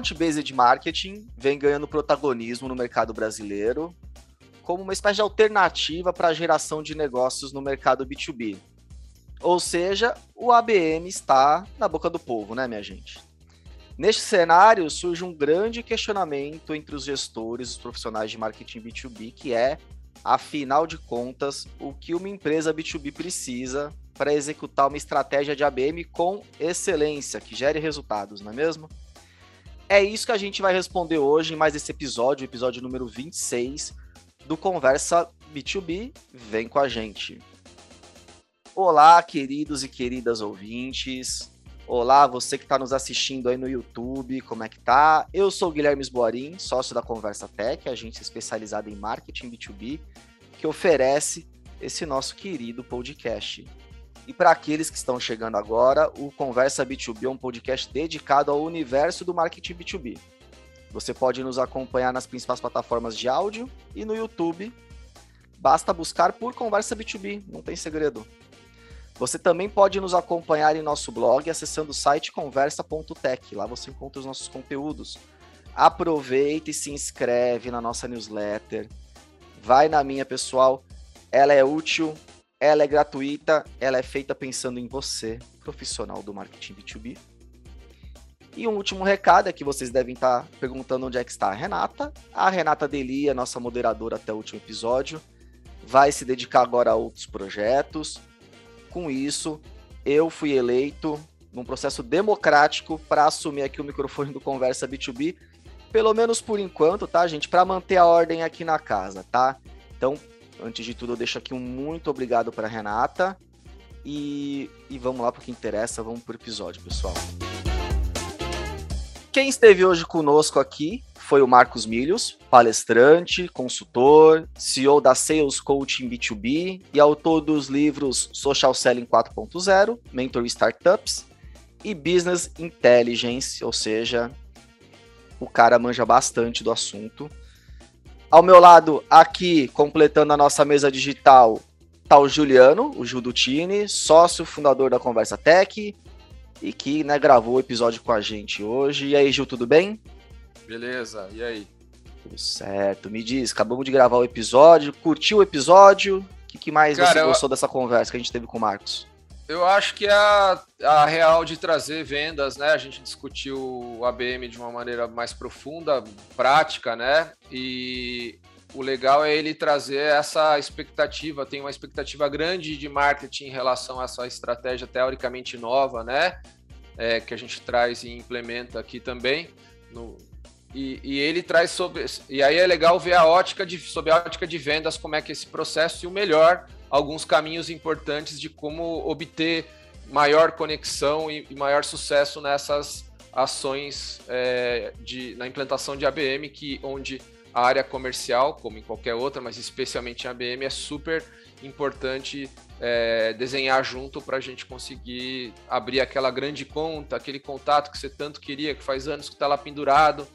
Account-based marketing vem ganhando protagonismo no mercado brasileiro como uma espécie de alternativa para a geração de negócios no mercado B2B. Ou seja, o ABM está na boca do povo, né, minha gente? Neste cenário, surge um grande questionamento entre os gestores, os profissionais de marketing B2B, que é, afinal de contas, o que uma empresa B2B precisa para executar uma estratégia de ABM com excelência, que gere resultados, não é mesmo? É isso que a gente vai responder hoje em mais esse episódio, episódio número 26 do Conversa B2B. Vem com a gente. Olá, queridos e queridas ouvintes. Olá, você que está nos assistindo aí no YouTube, como é que tá? Eu sou o Guilherme Esboarim, sócio da Conversa Tech, agência especializada em marketing B2B, que oferece esse nosso querido podcast. E para aqueles que estão chegando agora, o Conversa B2B é um podcast dedicado ao universo do marketing B2B. Você pode nos acompanhar nas principais plataformas de áudio e no YouTube. Basta buscar por Conversa B2B, não tem segredo. Você também pode nos acompanhar em nosso blog acessando o site conversa.tech. Lá você encontra os nossos conteúdos. Aproveita e se inscreve na nossa newsletter. Vai na minha, pessoal. Ela é útil, ela é gratuita, ela é feita pensando em você, profissional do marketing B2B. E um último recado é que vocês devem estar perguntando onde é que está a Renata. A Renata Deli, nossa moderadora até o último episódio, vai se dedicar agora a outros projetos com isso, eu fui eleito num processo democrático para assumir aqui o microfone do Conversa B2B, pelo menos por enquanto, tá, gente? Para manter a ordem aqui na casa, tá? Então, antes de tudo, eu deixo aqui um muito obrigado para Renata e, e vamos lá para o que interessa, vamos para o episódio, pessoal. Quem esteve hoje conosco aqui foi o Marcos Milhos, palestrante, consultor, CEO da Sales Coaching B2B e autor dos livros Social Selling 4.0, Mentor Startups e Business Intelligence, ou seja, o cara manja bastante do assunto. Ao meu lado, aqui, completando a nossa mesa digital, tá o Juliano, o Judutini, sócio fundador da Conversa Tech, e que né, gravou o episódio com a gente hoje. E aí, Gil, tudo bem? Beleza, e aí? Tudo certo. Me diz, acabamos de gravar o episódio, curtiu o episódio? O que, que mais Cara, você gostou eu... dessa conversa que a gente teve com o Marcos? Eu acho que é a, a real de trazer vendas, né? A gente discutiu o ABM de uma maneira mais profunda, prática, né? E o legal é ele trazer essa expectativa, tem uma expectativa grande de marketing em relação a essa estratégia teoricamente nova, né? É, que a gente traz e implementa aqui também no, e, e, ele traz sobre. E aí é legal ver a ótica de, sobre a ótica de vendas, como é que é esse processo, e o melhor, alguns caminhos importantes de como obter maior conexão e, e maior sucesso nessas ações é, de, na implantação de ABM, que onde a área comercial, como em qualquer outra, mas especialmente em ABM, é super importante é, desenhar junto para a gente conseguir abrir aquela grande conta, aquele contato que você tanto queria, que faz anos que está lá pendurado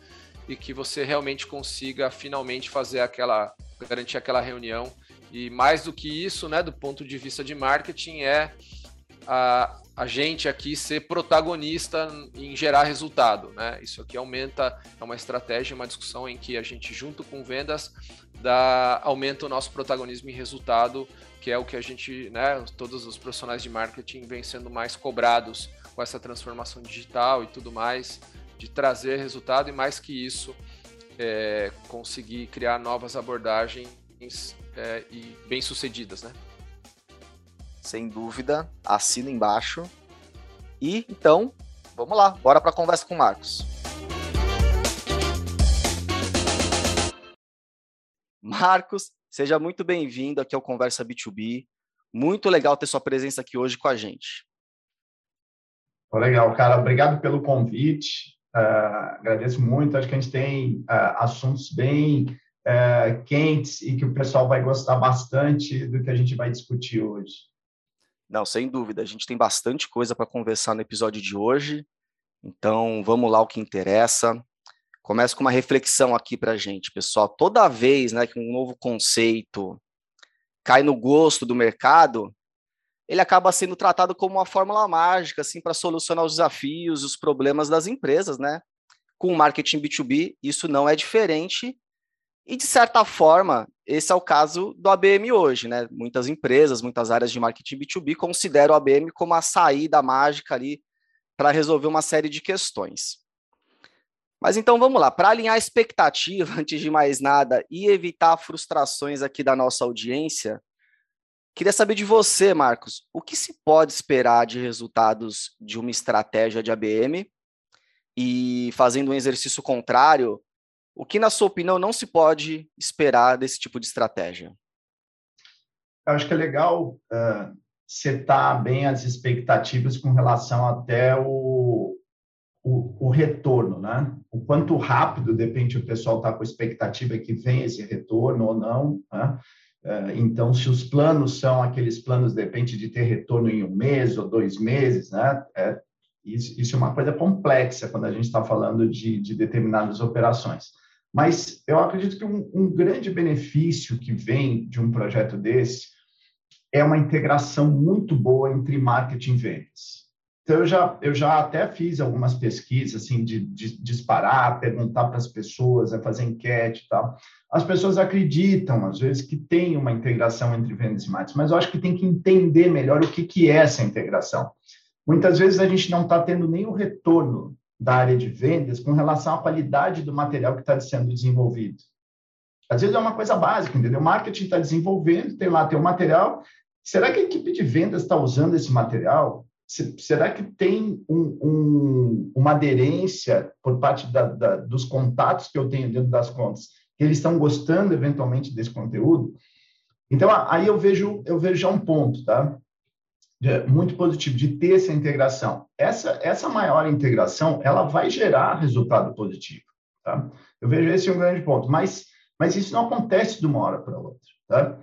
e que você realmente consiga finalmente fazer aquela, garantir aquela reunião. E mais do que isso, né, do ponto de vista de marketing, é a, a gente aqui ser protagonista em gerar resultado. Né? Isso aqui aumenta, é uma estratégia, uma discussão em que a gente, junto com vendas, dá, aumenta o nosso protagonismo em resultado, que é o que a gente, né, todos os profissionais de marketing vêm sendo mais cobrados com essa transformação digital e tudo mais de trazer resultado e mais que isso, é, conseguir criar novas abordagens é, e bem sucedidas, né? Sem dúvida, assina embaixo. E então, vamos lá, bora para a conversa com o Marcos. Marcos, seja muito bem-vindo aqui ao Conversa B2B. Muito legal ter sua presença aqui hoje com a gente. Legal, cara. Obrigado pelo convite. Uh, agradeço muito. Acho que a gente tem uh, assuntos bem uh, quentes e que o pessoal vai gostar bastante do que a gente vai discutir hoje. Não, sem dúvida. A gente tem bastante coisa para conversar no episódio de hoje. Então, vamos lá o que interessa. Começa com uma reflexão aqui para a gente, pessoal. Toda vez né, que um novo conceito cai no gosto do mercado, ele acaba sendo tratado como uma fórmula mágica, assim, para solucionar os desafios, os problemas das empresas, né? Com o marketing B2B, isso não é diferente. E, de certa forma, esse é o caso do ABM hoje, né? Muitas empresas, muitas áreas de marketing B2B consideram o ABM como a saída mágica ali para resolver uma série de questões. Mas então vamos lá, para alinhar a expectativa, antes de mais nada, e evitar frustrações aqui da nossa audiência, queria saber de você, Marcos, o que se pode esperar de resultados de uma estratégia de ABM? E fazendo um exercício contrário, o que, na sua opinião, não se pode esperar desse tipo de estratégia? Eu acho que é legal uh, setar bem as expectativas com relação até o, o, o, retorno, né? O quanto rápido, depende, o pessoal está com expectativa que vem esse retorno ou não, né? Então, se os planos são aqueles planos, depende de ter retorno em um mês ou dois meses, né? É, isso, isso, é uma coisa complexa quando a gente está falando de, de determinadas operações. Mas eu acredito que um, um, grande benefício que vem de um projeto desse é uma integração muito boa entre marketing e vendas. Então, eu já, eu já até fiz algumas pesquisas, assim, de, de disparar, perguntar para as pessoas, é fazer enquete e tal. As pessoas acreditam, às vezes, que tem uma integração entre vendas e marketing, mas eu acho que tem que entender melhor o que, que é essa integração. Muitas vezes a gente não está tendo nem o retorno da área de vendas com relação à qualidade do material que está sendo desenvolvido. Às vezes é uma coisa básica, entendeu? O marketing está desenvolvendo, tem lá tem o material. Será que a equipe de vendas está usando esse material? será que tem um, um, uma aderência por parte da, da, dos contatos que eu tenho dentro das contas, que eles estão gostando eventualmente desse conteúdo? Então, aí eu vejo, eu vejo já um ponto, tá? Muito positivo de ter essa integração. Essa, essa maior integração, ela vai gerar resultado positivo, tá? Eu vejo esse um grande ponto, mas, mas isso não acontece de uma hora para outra, tá?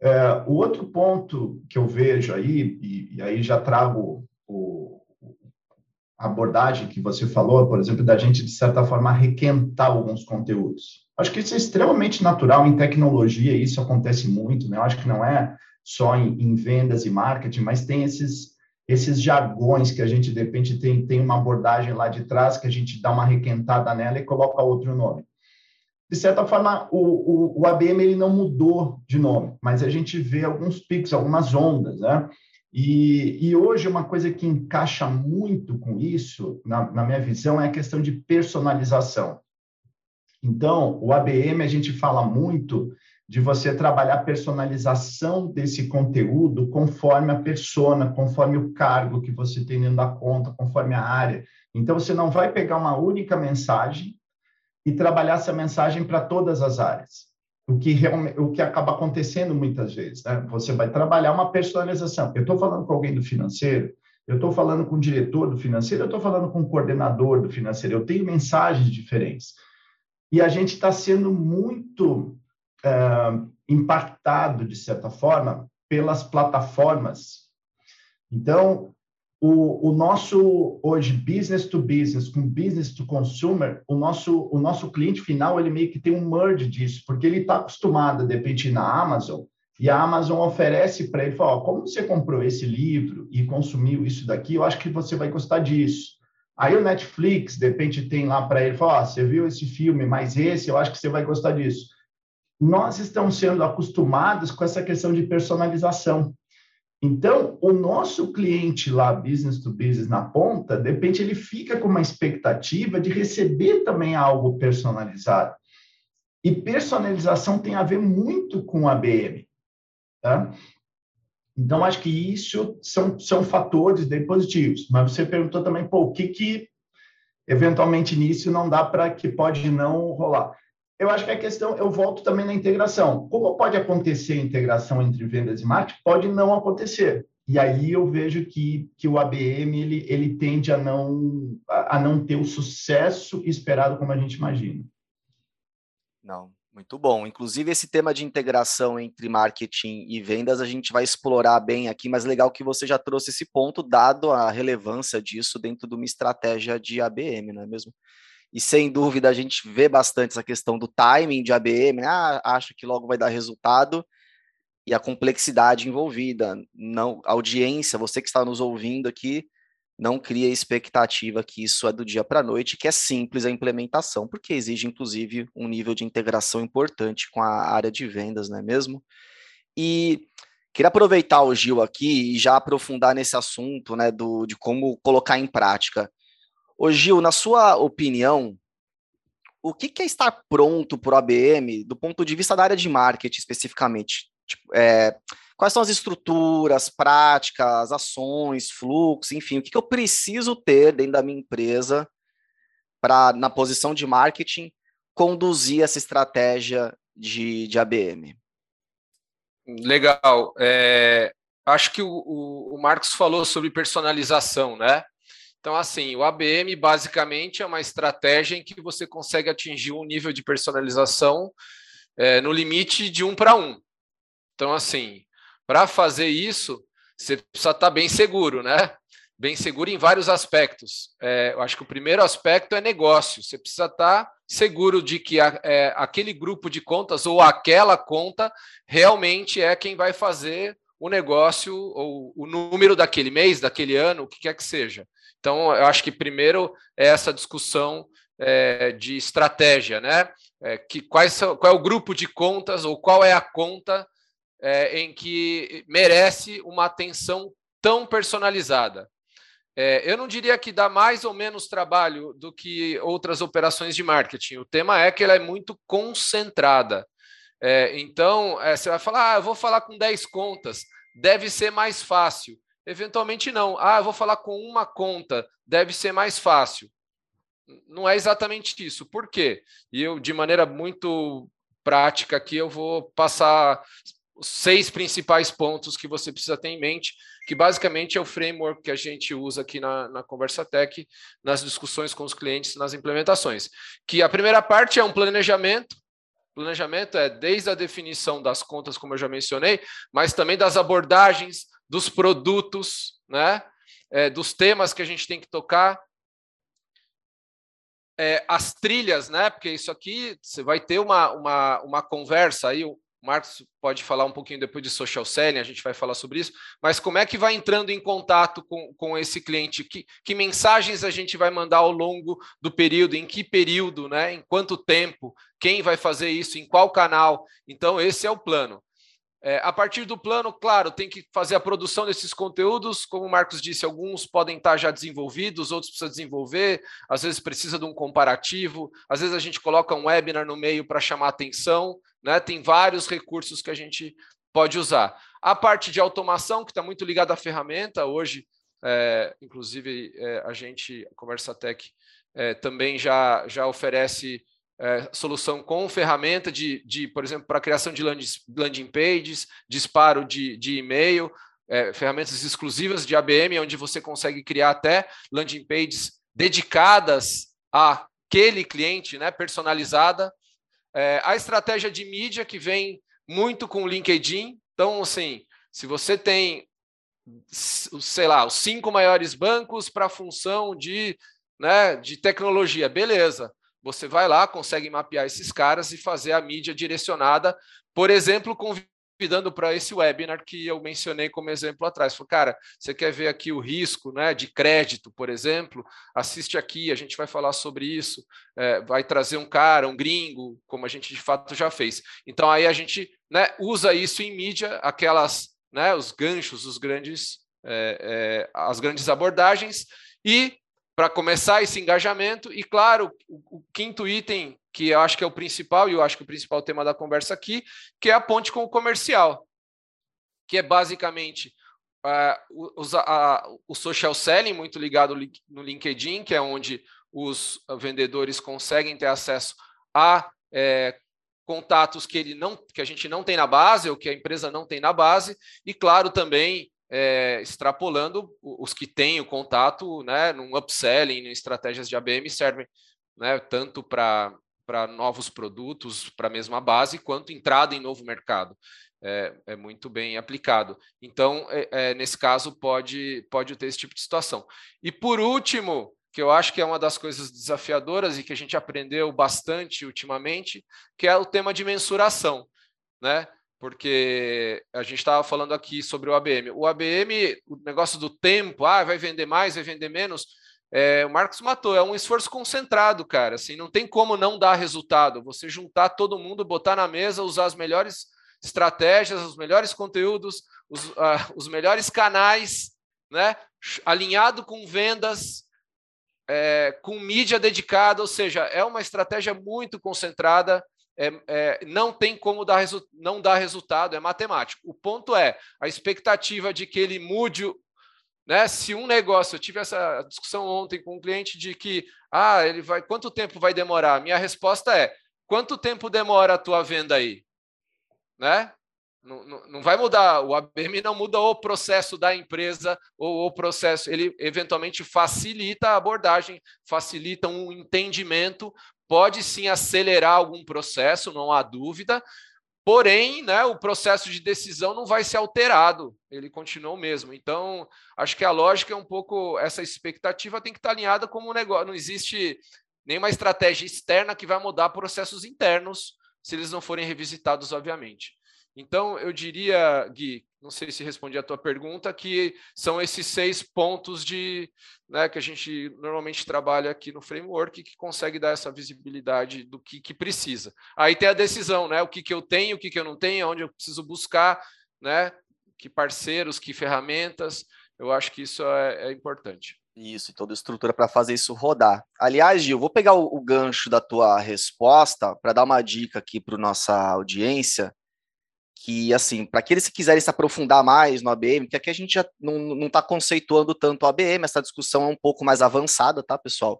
É, o outro ponto que eu vejo aí, e, e aí já trago o, a abordagem que você falou, por exemplo, da gente, de certa forma, requentar alguns conteúdos. Acho que isso é extremamente natural em tecnologia, isso acontece muito, né? Eu acho que não é só em, em, vendas e marketing, mas tem esses esses jargões que a gente de repente tem tem uma abordagem lá de trás que a gente dá uma requentada nela e coloca outro nome. De certa forma, o, o, o ABM ele não mudou de nome, mas a gente vê alguns picos, algumas ondas, né? E, e, hoje uma coisa que encaixa muito com isso, na, na, minha visão, é a questão de personalização. Então, o ABM a gente fala muito de você trabalhar a personalização desse conteúdo conforme a persona, conforme o cargo que você tem dentro da conta, conforme a área. Então, você não vai pegar uma única mensagem e trabalhar essa mensagem para todas as áreas. O que, realmente, o que acaba acontecendo muitas vezes. Né? Você vai trabalhar uma personalização. Eu estou falando com alguém do financeiro, eu estou falando com o diretor do financeiro, eu estou falando com o coordenador do financeiro, eu tenho mensagens diferentes. E a gente está sendo muito uh, impactado, de certa forma, pelas plataformas. Então, o, o, nosso, hoje, business to business, com business to consumer, o nosso, o nosso cliente final, ele meio que tem um merge disso, porque ele está acostumado, de repente, na Amazon, e a Amazon oferece para ele, fala, como você comprou esse livro e consumiu isso daqui, eu acho que você vai gostar disso. Aí o Netflix, de repente, tem lá para ele, fala, oh, você viu esse filme, mas esse, eu acho que você vai gostar disso nós estamos sendo acostumados com essa questão de personalização. Então, o nosso cliente lá, business to business na ponta, de repente ele fica com uma expectativa de receber também algo personalizado. E personalização tem a ver muito com a BM, tá? Então, acho que isso são, são fatores positivos. Mas você perguntou também, pô, o que que eventualmente nisso não dá para que pode não rolar? Eu acho que a questão, eu volto também na integração. Como pode acontecer a integração entre vendas e marketing? Pode não acontecer. E aí eu vejo que, que o ABM ele, ele tende a não, a, não ter o sucesso esperado como a gente imagina. Não, muito bom. Inclusive, esse tema de integração entre marketing e vendas a gente vai explorar bem aqui, mas legal que você já trouxe esse ponto, dado a relevância disso dentro de uma estratégia de ABM, não é mesmo? E sem dúvida a gente vê bastante essa questão do timing de ABM, né? ah, acha que logo vai dar resultado, e a complexidade envolvida. Não, audiência, você que está nos ouvindo aqui, não cria expectativa que isso é do dia para a noite, que é simples a implementação, porque exige, inclusive, um nível de integração importante com a área de vendas, não é mesmo? E queria aproveitar o Gil aqui e já aprofundar nesse assunto, né, do, de como colocar em prática. Ô Gil, na sua opinião, o que, é estar pronto para o ABM do ponto de vista da área de marketing especificamente? Tipo, é, quais são as estruturas, práticas, ações, fluxos, enfim, o que, que eu preciso ter dentro da minha empresa para, na posição de marketing, conduzir essa estratégia de, de ABM? Legal. É, acho que o, o, o Marcos falou sobre personalização, né? Então, assim, o ABM basicamente é uma estratégia em que você consegue atingir um nível de personalização é, no limite de um para um. Então, assim, para fazer isso, você precisa estar tá bem seguro, né? Bem seguro em vários aspectos. É, eu acho que o primeiro aspecto é negócio. Você precisa estar tá seguro de que a, é, aquele grupo de contas ou aquela conta realmente é quem vai fazer o negócio ou o número daquele mês, daquele ano, o que quer que seja. Então, eu acho que primeiro é essa discussão é, de estratégia, né? É, que quais são, qual é o grupo de contas ou qual é a conta é, em que merece uma atenção tão personalizada. É, eu não diria que dá mais ou menos trabalho do que outras operações de marketing. O tema é que ela é muito concentrada. É, então, é, você vai falar, ah, eu vou falar com 10 contas, deve ser mais fácil. Eventualmente não. Ah, eu vou falar com uma conta, deve ser mais fácil. Não é exatamente isso. Por quê? E eu, de maneira muito prática aqui, eu vou passar os seis principais pontos que você precisa ter em mente, que basicamente é o framework que a gente usa aqui na, na Conversa Tech, nas discussões com os clientes, nas implementações. Que a primeira parte é um planejamento, Planejamento é desde a definição das contas, como eu já mencionei, mas também das abordagens, dos produtos, né? É, dos temas que a gente tem que tocar, é, as trilhas, né? Porque isso aqui você vai ter uma, uma, uma conversa aí. O Marcos pode falar um pouquinho depois de social selling, a gente vai falar sobre isso. Mas como é que vai entrando em contato com, com esse cliente? Que, que mensagens a gente vai mandar ao longo do período? Em que período, né? Em quanto tempo? Quem vai fazer isso? Em qual canal? Então, esse é o plano. É, a partir do plano, claro, tem que fazer a produção desses conteúdos. Como o Marcos disse, alguns podem estar já desenvolvidos, outros precisa desenvolver, às vezes precisa de um comparativo, às vezes a gente coloca um webinar no meio para chamar atenção, né? Tem vários recursos que a gente pode usar. A parte de automação, que está muito ligada à ferramenta, hoje, é, inclusive, é, a gente, a Conversa Tech, é, também já, já oferece é, solução com ferramenta de, de por exemplo, para criação de landing, pages, disparo de, de e-mail, é, ferramentas exclusivas de ABM, onde você consegue criar até landing pages dedicadas àquele cliente, né, personalizada. É, a estratégia de mídia que vem muito com o LinkedIn. Então, assim, se você tem, sei lá, os cinco maiores bancos para a função de, né, de tecnologia, beleza você vai lá, consegue mapear esses caras e fazer a mídia direcionada, por exemplo, convidando para esse webinar que eu mencionei como exemplo atrás. Falei, cara, você quer ver aqui o risco né, de crédito, por exemplo? Assiste aqui, a gente vai falar sobre isso. É, vai trazer um cara, um gringo, como a gente de fato já fez. Então aí a gente né, usa isso em mídia, aquelas, né, os ganchos, os grandes, é, é, as grandes abordagens e para começar esse engajamento. E, claro, o, o, quinto item, que eu acho que é o principal, e eu acho que o principal tema da conversa aqui, que é a ponte com o comercial, que é basicamente uh, o, a, o social selling, muito ligado no LinkedIn, que é onde os vendedores conseguem ter acesso a é, contatos que, ele não, que a gente não tem na base, ou que a empresa não tem na base, e, claro, também é, extrapolando os que têm o contato, né, num upselling, em estratégias de ABM servem, né, tanto para para novos produtos para a mesma base, quanto entrada em novo mercado. É, é muito bem aplicado. Então, é, é, nesse caso, pode, pode ter esse tipo de situação. E por último, que eu acho que é uma das coisas desafiadoras e que a gente aprendeu bastante ultimamente, que é o tema de mensuração. Né? Porque a gente estava falando aqui sobre o ABM. O ABM, o negócio do tempo, ah, vai vender mais, vai vender menos. É, o Marcos matou, é um esforço concentrado, cara. Assim, não tem como não dar resultado. Você juntar todo mundo, botar na mesa, usar as melhores estratégias, os melhores conteúdos, os, uh, os melhores canais, né? Alinhado com vendas, é, com mídia dedicada, ou seja, é uma estratégia muito concentrada é, é, não tem como dar, não dar resultado, é matemático. O ponto é a expectativa de que ele mude. Né? Se um negócio, eu tive essa discussão ontem com um cliente de que ah, ele vai, quanto tempo vai demorar? Minha resposta é: quanto tempo demora a tua venda aí? Né? Não, não, não, vai mudar, o ABM não muda o processo da empresa ou o processo, ele eventualmente facilita a abordagem, facilita um entendimento, pode sim acelerar algum processo, não há dúvida, porém, né, o processo de decisão não vai ser alterado, ele continua o mesmo. Então, acho que a lógica é um pouco, essa expectativa tem que estar alinhada como um negócio, não existe nenhuma estratégia externa que vai mudar processos internos, se eles não forem revisitados, obviamente. Então, eu diria, Gui, não sei se respondi a tua pergunta, que são esses seis pontos de né, que a gente normalmente trabalha aqui no framework que consegue dar essa visibilidade do que, que precisa. Aí tem a decisão, né? O que, que eu tenho, o que, que eu não tenho, onde eu preciso buscar, né? Que parceiros, que ferramentas. Eu acho que isso é, é importante. Isso, e toda a estrutura para fazer isso rodar. Aliás, Gil, vou pegar o, o gancho da tua resposta para dar uma dica aqui para nossa audiência que, assim, para aqueles que quiserem se aprofundar mais no ABM, que aqui a gente já não está conceituando tanto o ABM, essa discussão é um pouco mais avançada, tá, pessoal?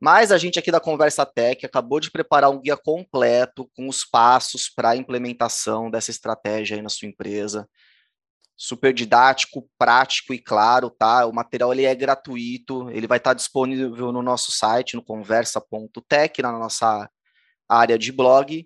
Mas a gente aqui da Conversa Tech acabou de preparar um guia completo com os passos para a implementação dessa estratégia aí na sua empresa. Super didático, prático e claro, tá? O material ele é gratuito, ele vai estar tá disponível no nosso site, no conversa.tech, na nossa área de blog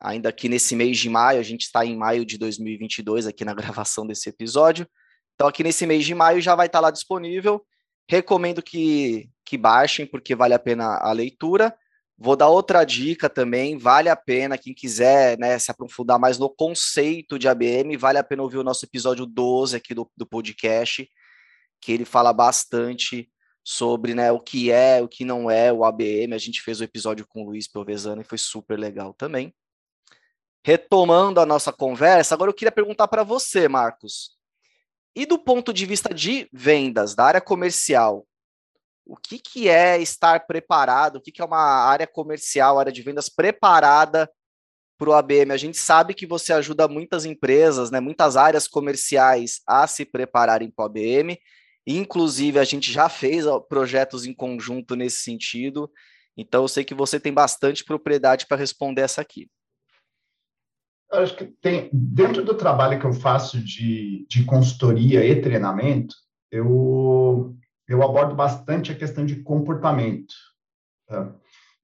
ainda aqui nesse mês de maio, a gente está em maio de 2022 aqui na gravação desse episódio. Então aqui nesse mês de maio já vai estar tá lá disponível. Recomendo que, que baixem, porque vale a pena a leitura. Vou dar outra dica também, vale a pena, quem quiser né, se aprofundar mais no conceito de ABM, vale a pena ouvir o nosso episódio 12 aqui do, do podcast, que ele fala bastante sobre né, o que é, o que não é o ABM. A gente fez o episódio com o Luiz Provesano e foi super legal também retomando a nossa conversa, agora eu queria perguntar para você, Marcos. E do ponto de vista de vendas, da área comercial, o que, que é estar preparado? O que, que é uma área comercial, área de vendas preparada para o ABM? A gente sabe que você ajuda muitas empresas, né, muitas áreas comerciais a se prepararem para o ABM. Inclusive, a gente já fez projetos em conjunto nesse sentido. Então, eu sei que você tem bastante propriedade para responder essa aqui acho que tem dentro do trabalho que eu faço de, de consultoria e treinamento, eu eu abordo bastante a questão de comportamento. Tá?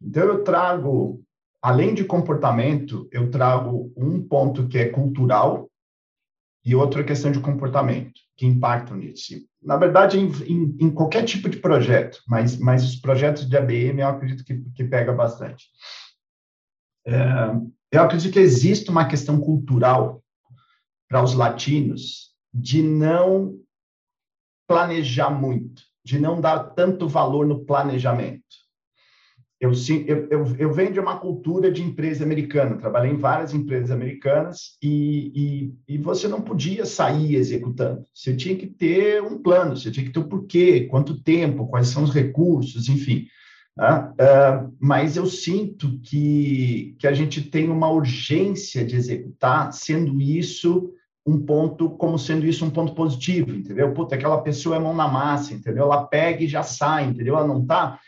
Então eu trago, além de comportamento, eu trago um ponto que é cultural e outra questão de comportamento que impactam nisso. Na verdade, em, em, em, qualquer tipo de projeto, mas, mas os projetos de ABM eu acredito que, que pega bastante. É, eu acredito que existe uma questão cultural para os latinos de não planejar muito, de não dar tanto valor no planejamento. Eu, eu, eu, eu venho de uma cultura de empresa americana, trabalhei em várias empresas americanas e, e, e você não podia sair executando. Você tinha que ter um plano, você tinha que ter o porquê, quanto tempo, quais são os recursos, enfim. Uh, mas eu sinto que, que a gente tem uma urgência de executar, sendo isso um ponto, como sendo isso um ponto positivo, entendeu? Puta, aquela pessoa é mão na massa, entendeu? Ela pega e já sai, entendeu? Ela não tá.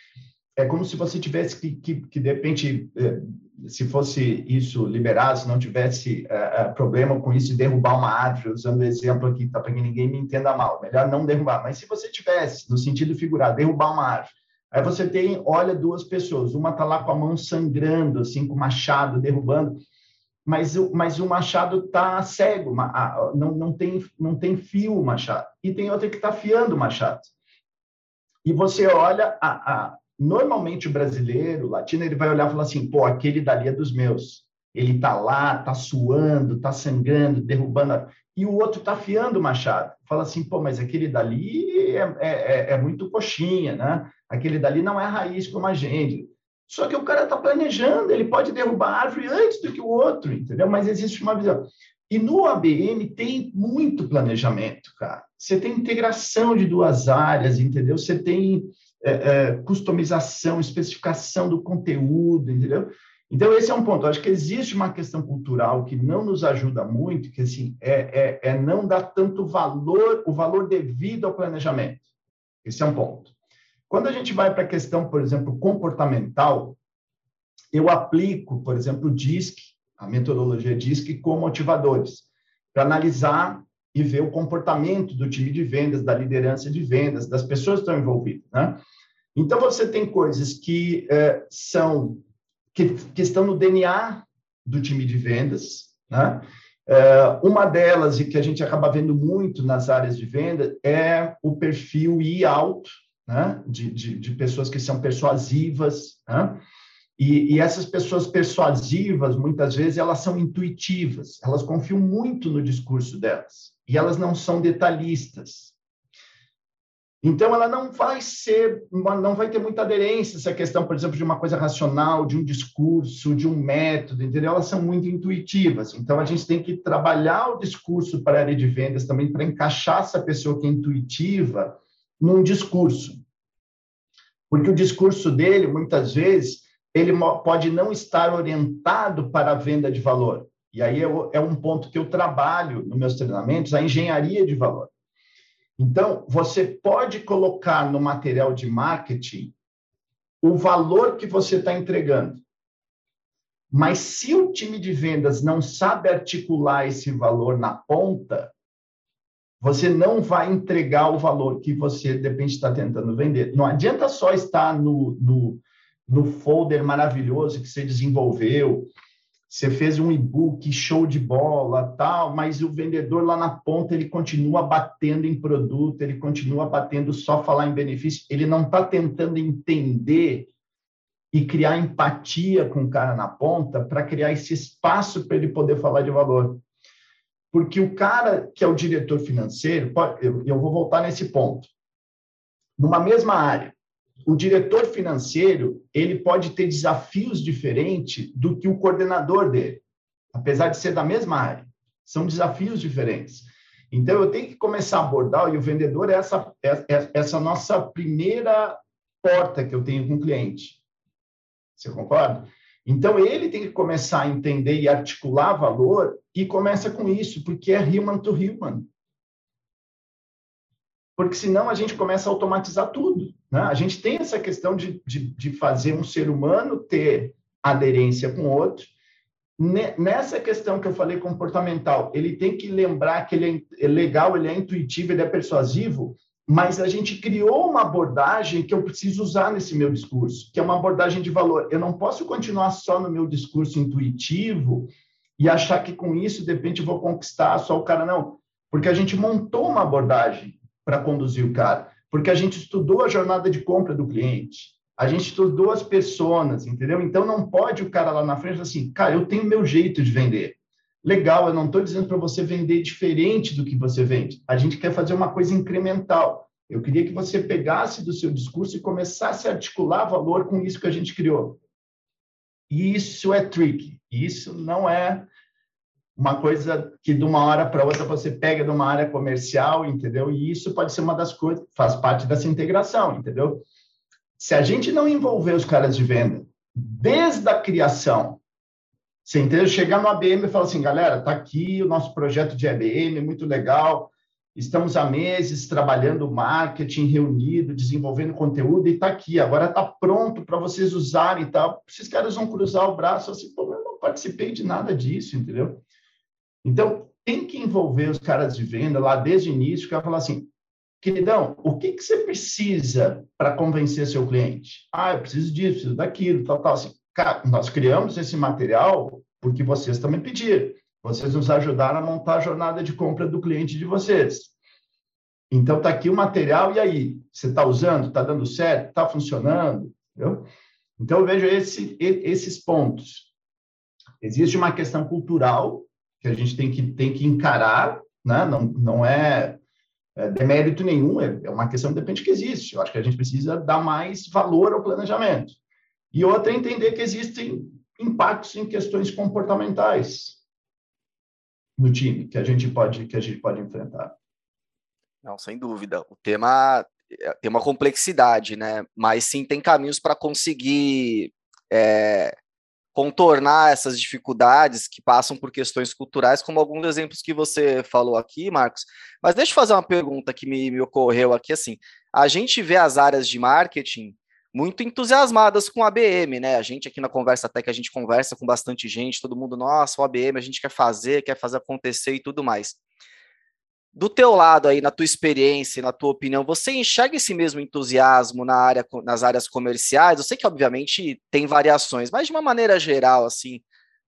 É como se você tivesse que, que, que de repente, eh, se fosse isso liberado, se não tivesse uh, problema com isso, de derrubar uma árvore, usando o exemplo aqui, tá? Para que ninguém me entenda mal, melhor não derrubar. Mas se você tivesse, no sentido figurado, derrubar uma árvore, Aí você tem, olha duas pessoas, uma está lá com a mão sangrando, assim, com o machado derrubando, mas, mas o machado está cego, não, não, tem, não tem fio o machado. E tem outra que está afiando o machado. E você olha, a, a, normalmente o brasileiro, o latino, ele vai olhar e falar assim, pô, aquele dali é dos meus. ele está lá, está suando, está sangrando, derrubando, e o outro está afiando o machado. Fala assim, pô, mas aquele dali é, é, é, é muito coxinha, né? Aquele dali não é raiz como a gente. Só que o cara está planejando, ele pode derrubar a árvore antes do que o outro, entendeu? Mas existe uma visão. E no ABM tem muito planejamento, cara. Você tem integração de duas áreas, entendeu? Você tem é, é, customização, especificação do conteúdo, entendeu? Então, esse é um ponto. Eu acho que existe uma questão cultural que não nos ajuda muito, que assim, é, é, é não dar tanto valor, o valor devido ao planejamento. Esse é um ponto. Quando a gente vai para a questão, por exemplo, comportamental, eu aplico, por exemplo, o DISC, a metodologia DISC, com motivadores, para analisar e ver o comportamento do time de vendas, da liderança de vendas, das pessoas que estão envolvidas. Né? Então, você tem coisas que é, são que, que, estão no DNA do time de vendas, né? É, uma delas, e que a gente acaba vendo muito nas áreas de venda, é o perfil I alto, né? de, de, de pessoas que são persuasivas. Né? E, e, essas pessoas persuasivas, muitas vezes, elas são intuitivas, elas confiam muito no discurso delas, e elas não são detalhistas. Então, ela não vai ser, não vai ter muita aderência essa questão, por exemplo, de uma coisa racional, de um discurso, de um método, entendeu? Elas são muito intuitivas. Então, a gente tem que trabalhar o discurso para a área de vendas também, para encaixar essa pessoa que é intuitiva num discurso. Porque o discurso dele, muitas vezes, ele pode não estar orientado para a venda de valor. E aí é um ponto que eu trabalho nos meus treinamentos, a engenharia de valor. Então, você pode colocar no material de marketing o valor que você está entregando. Mas se o time de vendas não sabe articular esse valor na ponta, você não vai entregar o valor que você, de repente, está tentando vender. Não adianta só estar no, no, no folder maravilhoso que você desenvolveu, você fez um e-book show de bola, tal, mas o vendedor lá na ponta ele continua batendo em produto, ele continua batendo só falar em benefício, ele não está tentando entender e criar empatia com o cara na ponta para criar esse espaço para ele poder falar de valor. Porque o cara que é o diretor financeiro, eu vou voltar nesse ponto. Numa mesma área, o diretor financeiro ele pode ter desafios diferentes do que o coordenador dele, apesar de ser da mesma área. São desafios diferentes. Então, eu tenho que começar a abordar, e o vendedor é essa, é, é essa nossa primeira porta que eu tenho com o cliente. Você concorda? Então, ele tem que começar a entender e articular valor, e começa com isso, porque é human to human. Porque senão a gente começa a automatizar tudo. Né? A gente tem essa questão de, de, de fazer um ser humano ter aderência com outro. Nessa questão que eu falei comportamental, ele tem que lembrar que ele é, é legal, ele é intuitivo, ele é persuasivo, mas a gente criou uma abordagem que eu preciso usar nesse meu discurso, que é uma abordagem de valor. Eu não posso continuar só no meu discurso intuitivo e achar que com isso, de repente, vou conquistar só o cara, não. Porque a gente montou uma abordagem para conduzir o cara, porque a gente estudou a jornada de compra do cliente, a gente estudou as pessoas, entendeu? Então não pode o cara lá na frente assim, cara, eu tenho meu jeito de vender. Legal, eu não estou dizendo para você vender diferente do que você vende. A gente quer fazer uma coisa incremental. Eu queria que você pegasse do seu discurso e começasse a articular valor com isso que a gente criou. E isso é tricky. Isso não é uma coisa que de uma hora para outra você pega de uma área comercial, entendeu? E isso pode ser uma das coisas, faz parte dessa integração, entendeu? Se a gente não envolver os caras de venda desde a criação, você entendeu? Chegar no ABM e falar assim, galera, tá aqui o nosso projeto de ABM, muito legal. Estamos há meses trabalhando marketing, reunido, desenvolvendo conteúdo e está aqui. Agora está pronto para vocês usarem e tal. Esses caras vão cruzar o braço assim, pô, eu não participei de nada disso, entendeu? Então, tem que envolver os caras de venda lá desde o início, que vai falar assim, queridão, o que, que você precisa para convencer seu cliente? Ah, eu preciso disso, preciso daquilo, tal, tal. Assim, cara, nós criamos esse material porque vocês também pediram. Vocês nos ajudaram a montar a jornada de compra do cliente de vocês. Então, está aqui o material, e aí? Você está usando? Está dando certo? Está funcionando? Entendeu? Então, eu vejo esse, esses pontos. Existe uma questão cultural que a gente tem que, tem que encarar, né? não, não é, é demérito nenhum, é, é uma questão que depende que existe. Eu acho que a gente precisa dar mais valor ao planejamento. E outra é entender que existem impactos em questões comportamentais no time que a gente pode que a gente pode enfrentar. Não, sem dúvida. O tema é, tem uma complexidade, né? Mas sim tem caminhos para conseguir é, contornar essas dificuldades que passam por questões culturais, como alguns exemplos que você falou aqui, Marcos. Mas deixa eu fazer uma pergunta que me, me ocorreu aqui, assim, a gente vê as áreas de marketing muito entusiasmadas com a ABM, né? A gente aqui na Conversa até que a gente conversa com bastante gente, todo mundo, nossa, o ABM a gente quer fazer, quer fazer acontecer e tudo mais. Do teu lado aí, na tua experiência, na tua opinião, você enxerga esse mesmo entusiasmo na área, nas áreas comerciais? Eu sei que, obviamente, tem variações, mas de uma maneira geral, assim,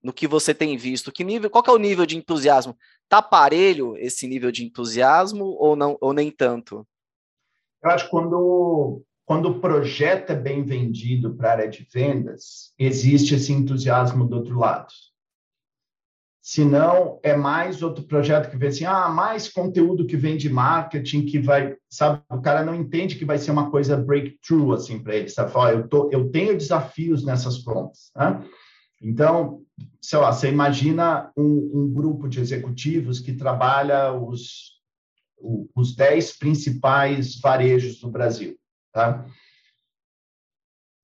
no que você tem visto, que nível, qual que é o nível de entusiasmo? Tá parelho esse nível de entusiasmo ou não, ou nem tanto? Eu acho que quando, quando o projeto é bem vendido para a área de vendas, existe esse entusiasmo do outro lado. Se não, é mais outro projeto que vê assim, ah, mais conteúdo que vem de marketing, que vai, sabe, o cara não entende que vai ser uma coisa breakthrough, assim, para ele, sabe? Fala, eu, tô, eu tenho desafios nessas contas, né? Então, sei lá, você imagina um, um grupo de executivos que trabalha os, os 10 principais varejos do Brasil, tá?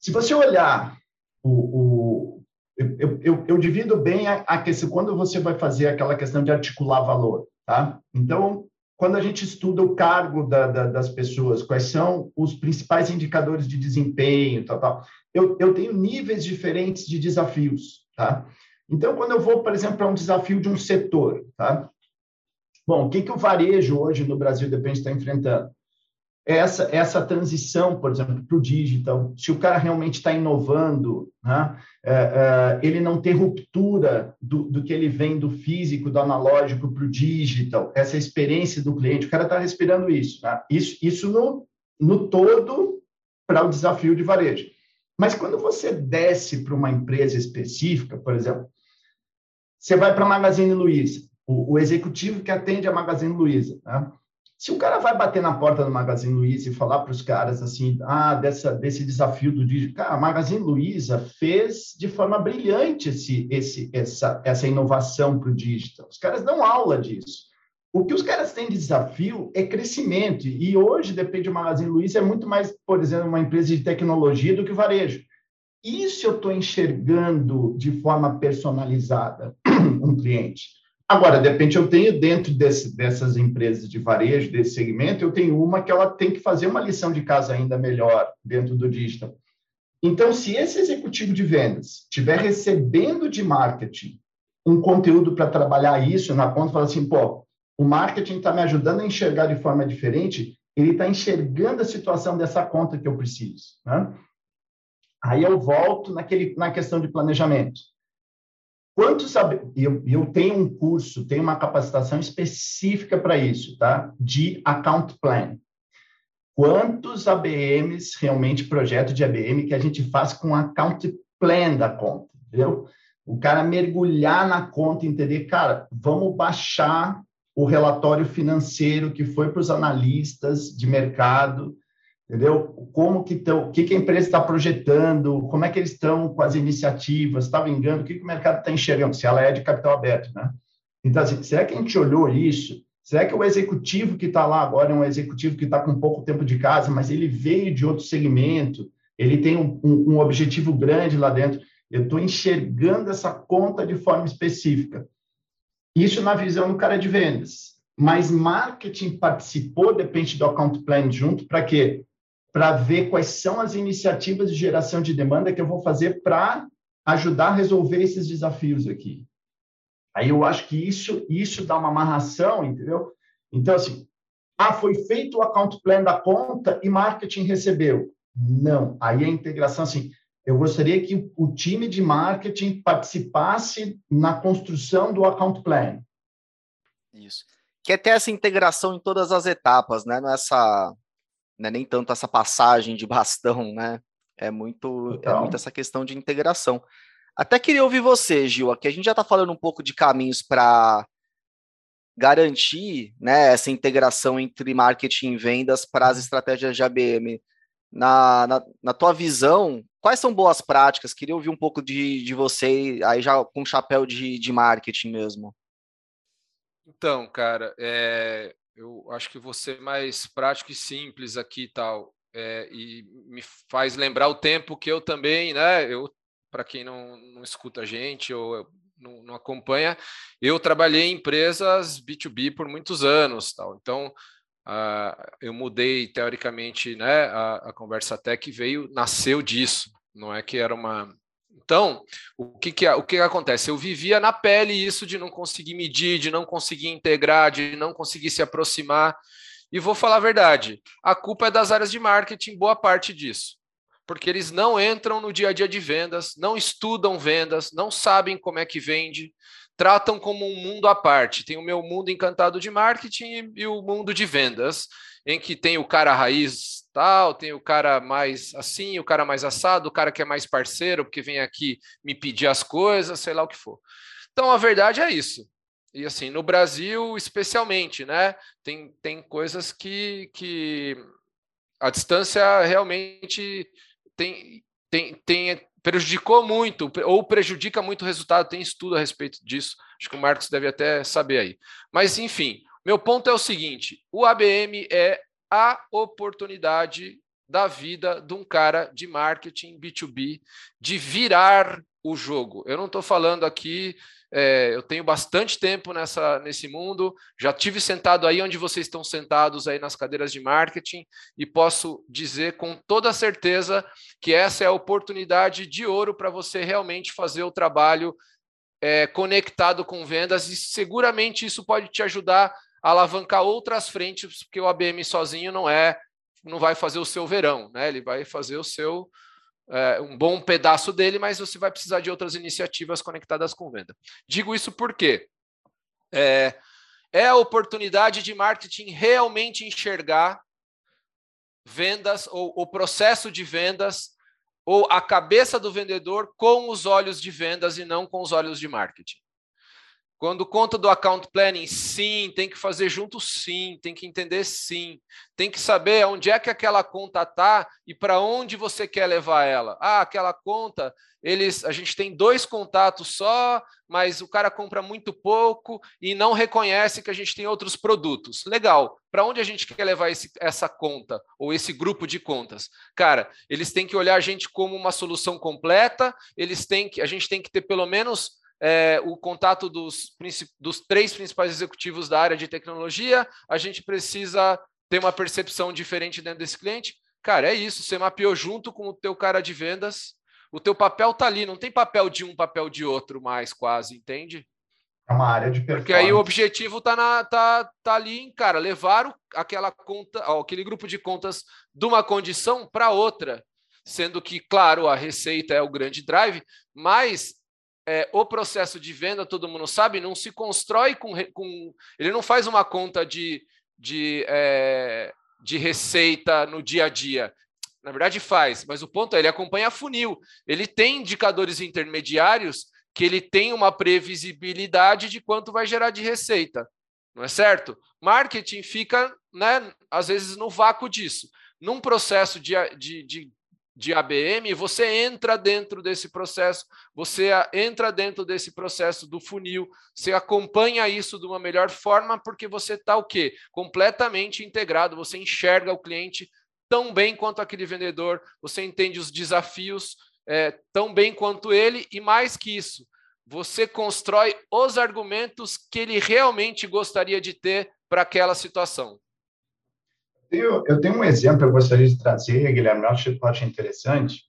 Se você olhar o, o eu, eu, eu, divido bem a, a questão, quando você vai fazer aquela questão de articular valor, tá? Então, quando a gente estuda o cargo da, da, das pessoas, quais são os principais indicadores de desempenho, tal, tal, eu, eu tenho níveis diferentes de desafios, tá? Então, quando eu vou, por exemplo, para um desafio de um setor, tá? Bom, o que, que o varejo hoje no Brasil depende está enfrentando? Essa, essa transição, por exemplo, para o digital, se o cara realmente está inovando, né, é, é, ele não ter ruptura do, do que ele vem do físico, do analógico para o digital, essa experiência do cliente, o cara está respirando isso. Né? Isso, isso no, no todo para o desafio de varejo. Mas quando você desce para uma empresa específica, por exemplo, você vai para a Magazine Luiza, o, o executivo que atende a Magazine Luiza, né? Se o cara vai bater na porta do Magazine Luiza e falar para os caras assim, ah, dessa, desse desafio do digital, cara, a Magazine Luiza fez de forma brilhante esse, esse, essa, essa inovação para o digital. Os caras dão aula disso. O que os caras têm de desafio é crescimento. E hoje, depende do Magazine Luiza, é muito mais, por exemplo, uma empresa de tecnologia do que varejo. Isso eu estou enxergando de forma personalizada um cliente. Agora, de repente, eu tenho dentro desse, dessas empresas de varejo, desse segmento, eu tenho uma que ela tem que fazer uma lição de casa ainda melhor dentro do digital. Então, se esse executivo de vendas estiver recebendo de marketing um conteúdo para trabalhar isso na ponta, fala assim, pô, o marketing está me ajudando a enxergar de forma diferente, ele está enxergando a situação dessa conta que eu preciso. Né? Aí eu volto naquele, na questão de planejamento. Quantos eu, eu tenho um curso, tenho uma capacitação específica para isso, tá? De account plan. Quantos ABMs realmente projeto de ABM que a gente faz com account plan da conta, entendeu? O cara mergulhar na conta e entender, cara, vamos baixar o relatório financeiro que foi para os analistas de mercado, entendeu? Como que estão, o que, que a empresa está projetando, como é que eles estão com as iniciativas, está vingando, o que, que o mercado está enxergando, se ela é de capital aberto, né? Então, assim, será que a gente olhou isso? Será que o executivo que está lá agora é um executivo que está com pouco tempo de casa, mas ele veio de outro segmento, ele tem um, um, um objetivo grande lá dentro? Eu estou enxergando essa conta de forma específica. Isso na visão do cara de vendas. Mas marketing participou, depende do account plan junto, para quê? Para ver quais são as iniciativas de geração de demanda que eu vou fazer para ajudar a resolver esses desafios aqui. Aí eu acho que isso, isso dá uma amarração, entendeu? Então, assim, ah, foi feito o account plan da conta e marketing recebeu. Não, aí a integração, assim, eu gostaria que o time de marketing participasse na construção do account plan. Isso. Quer ter essa integração em todas as etapas, né? Nessa né, nem tanto essa passagem de bastão, né? É muito, é muito essa questão de integração. Até queria ouvir você, Gil, aqui a gente já está falando um pouco de caminhos para garantir né, essa integração entre marketing e vendas para as estratégias de ABM. Na, na, na, tua visão, quais são boas práticas? Queria ouvir um pouco de, de você, aí já com chapéu de, de marketing mesmo. Então, cara, é, eu acho que você mais prático e simples aqui e tal. É, e me faz lembrar o tempo que eu também, né? Eu para quem não, não escuta a gente ou não, não, acompanha, eu trabalhei em empresas B2B por muitos anos, tal. Então, uh, eu mudei teoricamente, né? A, a conversa até que veio, nasceu disso. Não é que era uma então, o que, que, o que acontece? Eu vivia na pele isso de não conseguir medir, de não conseguir integrar, de não conseguir se aproximar. E vou falar a verdade: a culpa é das áreas de marketing, boa parte disso porque eles não entram no dia a dia de vendas, não estudam vendas, não sabem como é que vende, tratam como um mundo à parte. Tem o meu mundo encantado de marketing e, o mundo de vendas, em que tem o cara raiz tal, tem o cara mais assim, o cara mais assado, o cara que é mais parceiro, porque vem aqui me pedir as coisas, sei lá o que for. Então a verdade é isso. E assim, no Brasil, especialmente, né? Tem, tem coisas que, que a distância realmente tem, tem, tem, prejudicou muito, ou prejudica muito o resultado, tem estudo a respeito disso. Acho que o Marcos deve até saber aí. Mas, enfim, meu ponto é o seguinte: o ABM é a oportunidade da vida de um cara de marketing B2B de virar o jogo. Eu não estou falando aqui é, eu tenho bastante tempo nessa, nesse mundo, já tive sentado aí onde vocês estão sentados aí nas cadeiras de marketing e posso dizer com toda certeza que essa é a oportunidade de ouro para você realmente fazer o trabalho é, conectado com vendas e seguramente isso pode te ajudar alavancar outras frentes, porque o ABM sozinho não é, não vai fazer o seu verão, né? Ele vai fazer o seu é, um bom pedaço dele, mas você vai precisar de outras iniciativas conectadas com venda. Digo isso porque é, é a oportunidade de marketing realmente enxergar vendas ou o processo de vendas ou a cabeça do vendedor com os olhos de vendas e não com os olhos de marketing. Quando conta do account planning, sim, tem que fazer junto, sim, tem que entender, sim, tem que saber onde é que aquela conta está e para onde você quer levar ela. Ah, aquela conta, eles, a gente tem dois contatos só, mas o cara compra muito pouco e não reconhece que a gente tem outros produtos. Legal. Para onde a gente quer levar esse, essa conta ou esse grupo de contas? Cara, eles têm que olhar a gente como uma solução completa. Eles têm que, a gente tem que ter pelo menos é, o contato dos, dos três principais executivos da área de tecnologia, a gente precisa ter uma percepção diferente dentro desse cliente. Cara, é isso, você mapeou junto com o teu cara de vendas, o teu papel tá ali, não tem papel de um, papel de outro mais quase, entende? É uma área de performance. Porque aí o objetivo tá, na, tá, tá ali em, cara, levar o, aquela conta, aquele grupo de contas de uma condição para outra. Sendo que, claro, a receita é o grande drive, mas é, o processo de venda, todo mundo sabe, não se constrói com. com ele não faz uma conta de, de, é, de receita no dia a dia. Na verdade, faz, mas o ponto é: ele acompanha funil. Ele tem indicadores intermediários que ele tem uma previsibilidade de quanto vai gerar de receita. Não é certo? Marketing fica, né, às vezes, no vácuo disso. Num processo de, de, de de ABM, você entra dentro desse processo, você entra dentro desse processo do funil, você acompanha isso de uma melhor forma, porque você está o quê? Completamente integrado, você enxerga o cliente tão bem quanto aquele vendedor, você entende os desafios é, tão bem quanto ele, e mais que isso, você constrói os argumentos que ele realmente gostaria de ter para aquela situação. Eu, eu tenho um exemplo que eu gostaria de trazer, Guilherme, eu acho ser interessante.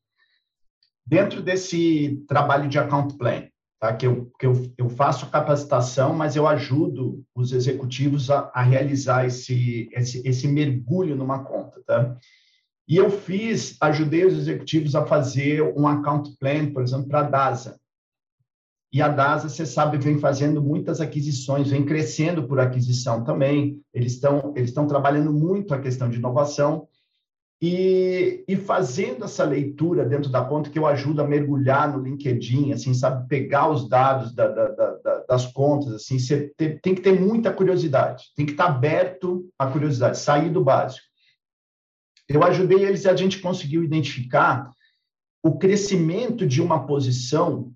Dentro desse trabalho de account plan, tá? que, eu, que eu, eu faço capacitação, mas eu ajudo os executivos a, a realizar esse, esse, esse mergulho numa conta. Tá? E eu fiz, ajudei os executivos a fazer um account plan, por exemplo, para a DASA. E a DASA, você sabe, vem fazendo muitas aquisições, vem crescendo por aquisição também. Eles estão eles estão trabalhando muito a questão de inovação. E, e, fazendo essa leitura dentro da conta, que eu ajudo a mergulhar no LinkedIn, assim, sabe, pegar os dados da, da, da, das contas, assim, você tem, tem, que ter muita curiosidade, tem que estar aberto à curiosidade, sair do básico. Eu ajudei eles e a gente conseguiu identificar o crescimento de uma posição,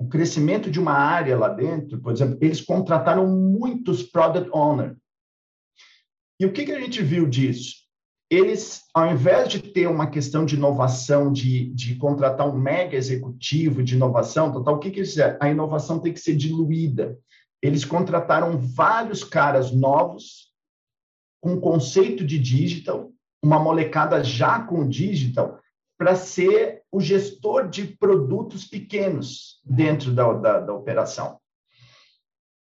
o crescimento de uma área lá dentro, por exemplo, eles contrataram muitos product owner. E o que, que a gente viu disso? eles, ao invés de ter uma questão de inovação, de, de contratar um mega executivo de inovação, total, o que, que eles fizeram? A inovação tem que ser diluída. Eles contrataram vários caras novos, com conceito de digital, uma molecada já com digital, para ser o gestor de produtos pequenos dentro da, da, da operação.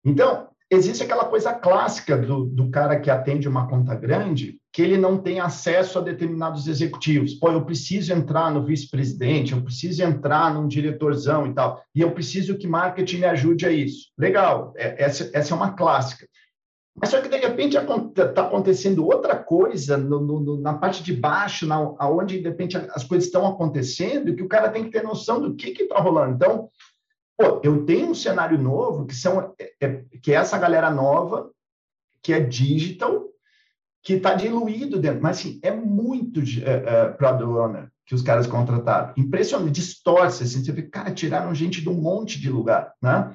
Então, existe aquela coisa clássica do, do cara que atende uma conta grande, que ele não tem acesso a determinados executivos. Pô, eu preciso entrar no vice-presidente, eu preciso entrar num diretorzão e tal, e eu preciso que marketing me ajude a isso. Legal, é, essa, essa é uma clássica. Mas só que, de repente, está acontecendo outra coisa no, no, na parte de baixo, na, onde, de repente, as coisas estão acontecendo, que o cara tem que ter noção do que está rolando. Então, pô, eu tenho um cenário novo, que, são, é, é que é essa galera nova, que é digital, que está diluído dentro, mas assim, é muito uh, uh, product owner que os caras contrataram. Impressionante, distorce, assim, você vê, cara, tiraram gente de um monte de lugar, né?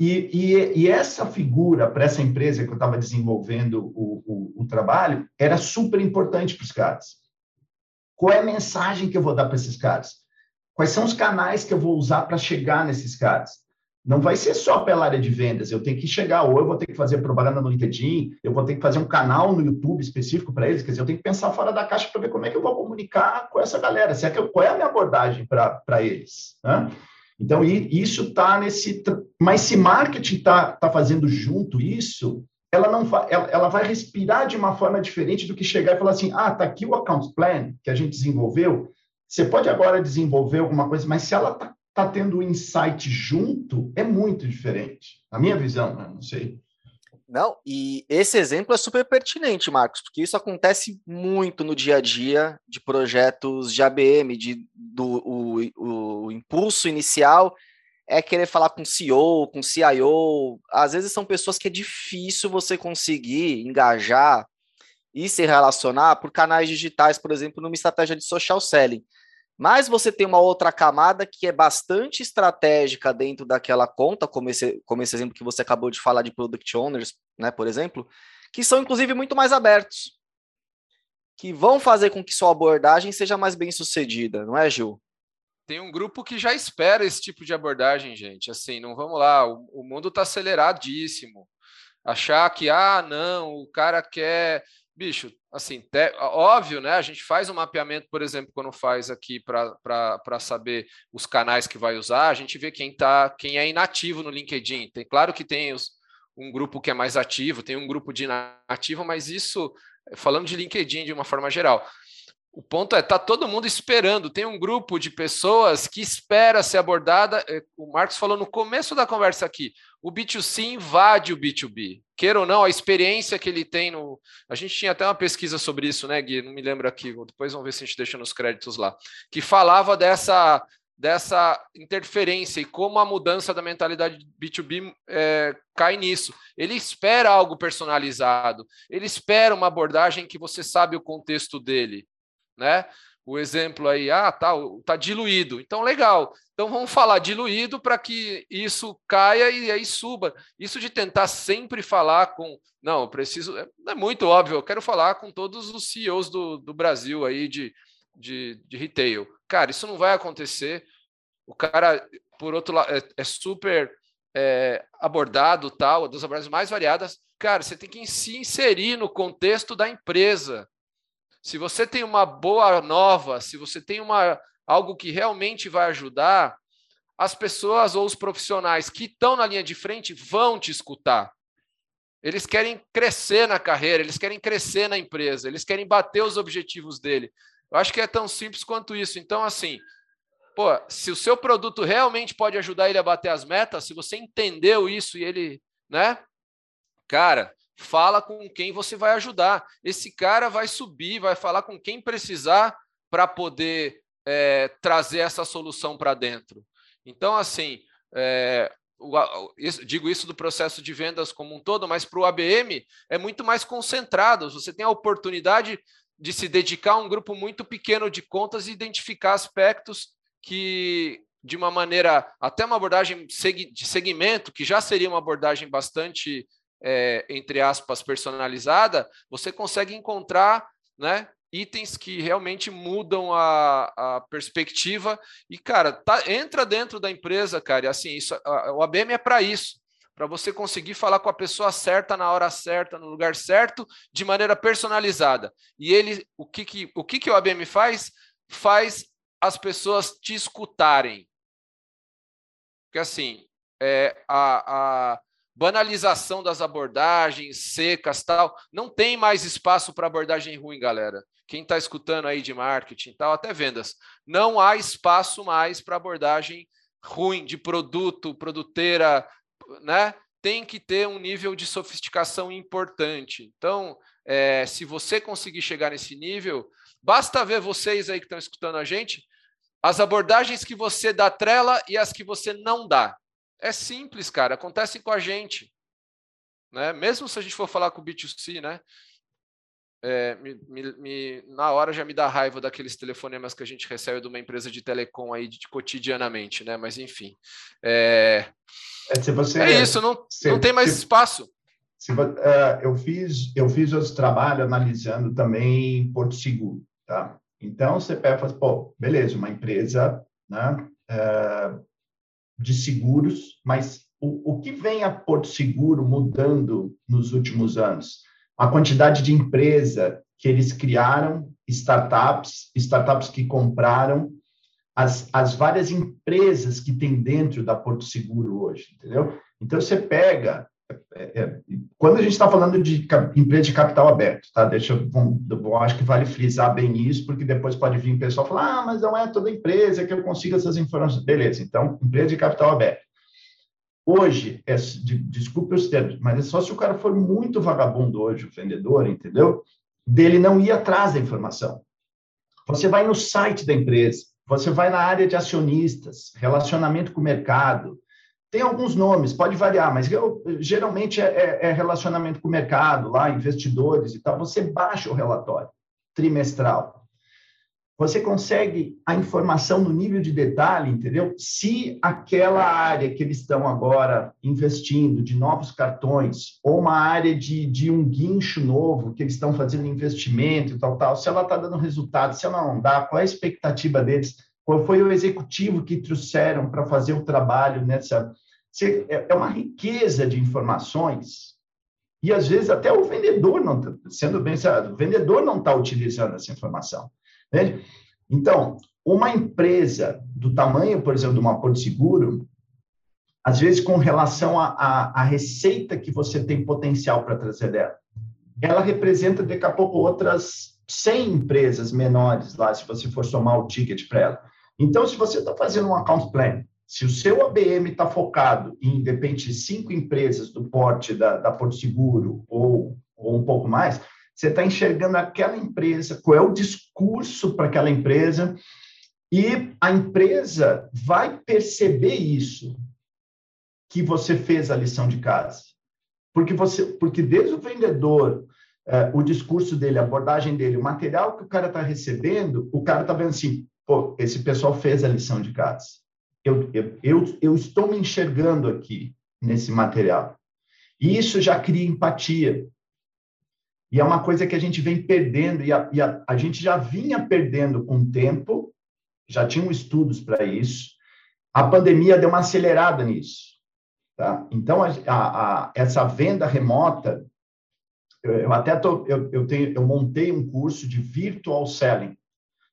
E, e, e essa figura para essa empresa que eu estava desenvolvendo o, o, o, trabalho era super importante para os caras. Qual é a mensagem que eu vou dar para esses caras? Quais são os canais que eu vou usar para chegar nesses caras? não vai ser só pela área de vendas. Eu tenho que chegar, ou eu vou ter que fazer propaganda no LinkedIn, eu vou ter que fazer um canal no YouTube específico para eles. Quer dizer, eu tenho que pensar fora da caixa para ver como é que eu vou comunicar com essa galera. Se é que eu, qual é a minha abordagem para eles? Né? Então, isso está nesse. Mas se marketing está tá fazendo junto isso, ela não ela, ela vai respirar de uma forma diferente do que chegar e falar assim: ah, está aqui o account plan que a gente desenvolveu. Você pode agora desenvolver alguma coisa, mas se ela está está tendo o insight junto é muito diferente. A minha visão, né? não sei. Não, e esse exemplo é super pertinente, Marcos, porque isso acontece muito no dia a dia de projetos de ABM, de, do, o, o impulso inicial é querer falar com CEO, com CIO. Às vezes são pessoas que é difícil você conseguir engajar e se relacionar por canais digitais, por exemplo, numa estratégia de social selling. Mas você tem uma outra camada que é bastante estratégica dentro daquela conta, como esse, como esse exemplo que você acabou de falar de product owners, né, por exemplo, que são inclusive muito mais abertos, que vão fazer com que sua abordagem seja mais bem sucedida, não é, Gil? Tem um grupo que já espera esse tipo de abordagem, gente. Assim, não vamos lá, o, o mundo está aceleradíssimo. Achar que, ah, não, o cara quer bicho, assim, te, óbvio, né? A gente faz um mapeamento, por exemplo, quando faz aqui para saber os canais que vai usar, a gente vê quem tá, quem é inativo no LinkedIn. Tem claro que tem os, um grupo que é mais ativo, tem um grupo de inativo, mas isso falando de LinkedIn de uma forma geral. O ponto é, tá todo mundo esperando. Tem um grupo de pessoas que espera ser abordada. É, o Marcos falou no começo da conversa aqui. O B2C invade o B2B. Queira ou não, a experiência que ele tem no. A gente tinha até uma pesquisa sobre isso, né, Gui? Não me lembro aqui. Depois vamos ver se a gente deixa nos créditos lá. Que falava dessa dessa interferência e como a mudança da mentalidade B2B é, cai nisso. Ele espera algo personalizado, ele espera uma abordagem que você sabe o contexto dele né? O exemplo aí, ah, tá, tá diluído. Então, legal. Então, vamos falar diluído para que isso caia e aí suba. Isso de tentar sempre falar com. Não, preciso. É, é muito óbvio, eu quero falar com todos os CEOs do, do Brasil aí de, de, de retail. Cara, isso não vai acontecer. O cara, por outro lado, é, é super é, abordado, tal, das abordagens mais variadas. Cara, você tem que se inserir no contexto da empresa. Se você tem uma boa nova, se você tem uma, algo que realmente vai ajudar, as pessoas ou os profissionais que estão na linha de frente vão te escutar. Eles querem crescer na carreira, eles querem crescer na empresa, eles querem bater os objetivos dele. Eu acho que é tão simples quanto isso. Então, assim, pô, se o seu produto realmente pode ajudar ele a bater as metas, se você entendeu isso e ele, né? Cara, fala com quem você vai ajudar. Esse cara vai subir, vai falar com quem precisar para poder é, trazer essa solução para dentro. Então, assim, é, digo isso do processo de vendas como um todo, mas para o ABM é muito mais concentrado. Você tem a oportunidade de se dedicar a um grupo muito pequeno de contas e identificar aspectos que, de uma maneira, até uma abordagem de segmento, que já seria uma abordagem bastante, é, entre aspas, personalizada, você consegue encontrar né, itens que realmente mudam a, a perspectiva. E, cara, tá, entra dentro da empresa, cara, e assim, isso, a, o ABM é para isso para você conseguir falar com a pessoa certa na hora certa, no lugar certo, de maneira personalizada. E ele, o que, que, o, que, que o ABM faz? Faz as pessoas te escutarem. Porque assim, é, a, a banalização das abordagens secas tal, não tem mais espaço para abordagem ruim, galera. Quem está escutando aí de marketing tal, até vendas, não há espaço mais para abordagem ruim de produto, produteira, né? Tem que ter um nível de sofisticação importante. Então, é, se você conseguir chegar nesse nível, basta ver vocês aí que estão escutando a gente, as abordagens que você dá trela e as que você não dá. É simples, cara, acontece com a gente. Né? Mesmo se a gente for falar com o B2C, né? é, me, me, me, na hora já me dá raiva daqueles telefonemas que a gente recebe de uma empresa de telecom aí de, de cotidianamente, né? Mas enfim. É, é, se você, é isso, não, se, não tem mais se, espaço. Se, uh, eu fiz eu fiz outro trabalho analisando também Porto Seguro, tá? Então você pega e fala, pô, beleza, uma empresa né, uh, de seguros, mas o, o que vem a Porto Seguro mudando nos últimos anos? a quantidade de empresa que eles criaram, startups, startups que compraram, as, as várias empresas que tem dentro da Porto Seguro hoje, entendeu? Então, você pega... É, é, quando a gente está falando de empresa de capital aberto, tá? Deixa eu, eu acho que vale frisar bem isso, porque depois pode vir o pessoal falar, ah, mas não é toda empresa que eu consigo essas informações. Beleza, então, empresa de capital aberto. Hoje, é, de, desculpe os termos, mas é só se o cara for muito vagabundo hoje, o vendedor, entendeu? Dele não ir atrás da informação. Você vai no site da empresa, você vai na área de acionistas, relacionamento com o mercado. Tem alguns nomes, pode variar, mas eu, geralmente é, é, é relacionamento com o mercado, lá, investidores e tal. Você baixa o relatório trimestral você consegue a informação no nível de detalhe, entendeu? Se aquela área que eles estão agora investindo de novos cartões, ou uma área de, de um guincho novo que eles estão fazendo investimento e tal, tal, se ela está dando resultado, se ela não dá, qual é a expectativa deles? Qual foi o executivo que trouxeram para fazer o trabalho nessa. É, é uma riqueza de informações e às vezes até o vendedor não está, sendo bem o vendedor não está utilizando essa informação. Entende? Então, uma empresa do tamanho, por exemplo, de uma Porto Seguro, às vezes com relação à receita que você tem potencial para trazer dela, ela representa daqui a pouco outras 100 empresas menores lá, se você for somar o ticket para ela. Então, se você está fazendo um account plan, se o seu ABM está focado em, de repente, cinco empresas do porte da, da Porto Seguro ou, ou um pouco mais, você está enxergando aquela empresa, qual é o discurso para aquela empresa, e a empresa vai perceber isso, que você fez a lição de casa. Porque você, porque desde o vendedor, eh, o discurso dele, a abordagem dele, o material que o cara está recebendo, o cara está vendo assim, pô, esse pessoal fez a lição de casa. Eu, eu, eu, eu estou me enxergando aqui nesse material. E isso já cria empatia. E é uma coisa que a gente vem perdendo, e a, e a, a gente já vinha perdendo com o tempo, já tinham estudos para isso. A pandemia deu uma acelerada nisso. Tá? Então, a, essa venda remota, eu, eu até tô, eu, eu, tenho, eu montei um curso de virtual selling,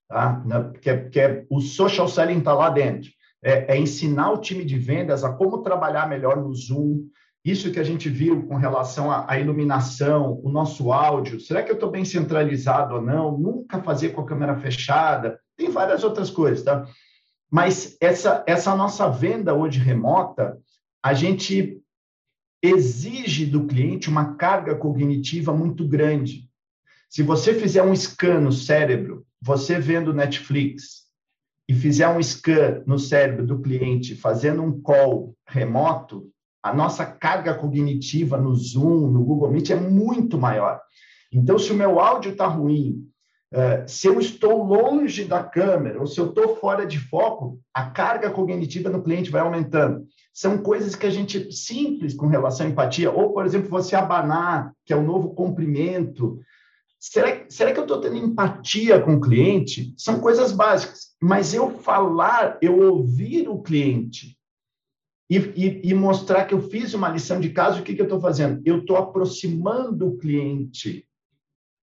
tá? que, é, que é, o social selling está lá dentro. É, é, ensinar o time de vendas a como trabalhar melhor no Zoom, isso que a gente viu com relação à iluminação, o nosso áudio, será que eu estou bem centralizado ou não? Nunca fazer com a câmera fechada, tem várias outras coisas, tá? Mas essa, essa nossa venda hoje remota, a gente exige do cliente uma carga cognitiva muito grande. Se você fizer um scan no cérebro, você vendo Netflix, e fizer um scan no cérebro do cliente fazendo um call remoto, a nossa carga cognitiva no Zoom, no Google Meet é muito maior. Então, se o meu áudio está ruim, eh, se eu estou longe da câmera ou se eu estou fora de foco, a carga cognitiva no cliente vai aumentando. São coisas que a gente simples com relação à empatia, ou, por exemplo, você abanar, que é o novo comprimento. Será, será que eu estou tendo empatia com o cliente? São coisas básicas, mas eu falar, eu ouvir o cliente, e, e, e, mostrar que eu fiz uma lição de casa, o que, que eu estou fazendo? Eu estou aproximando o cliente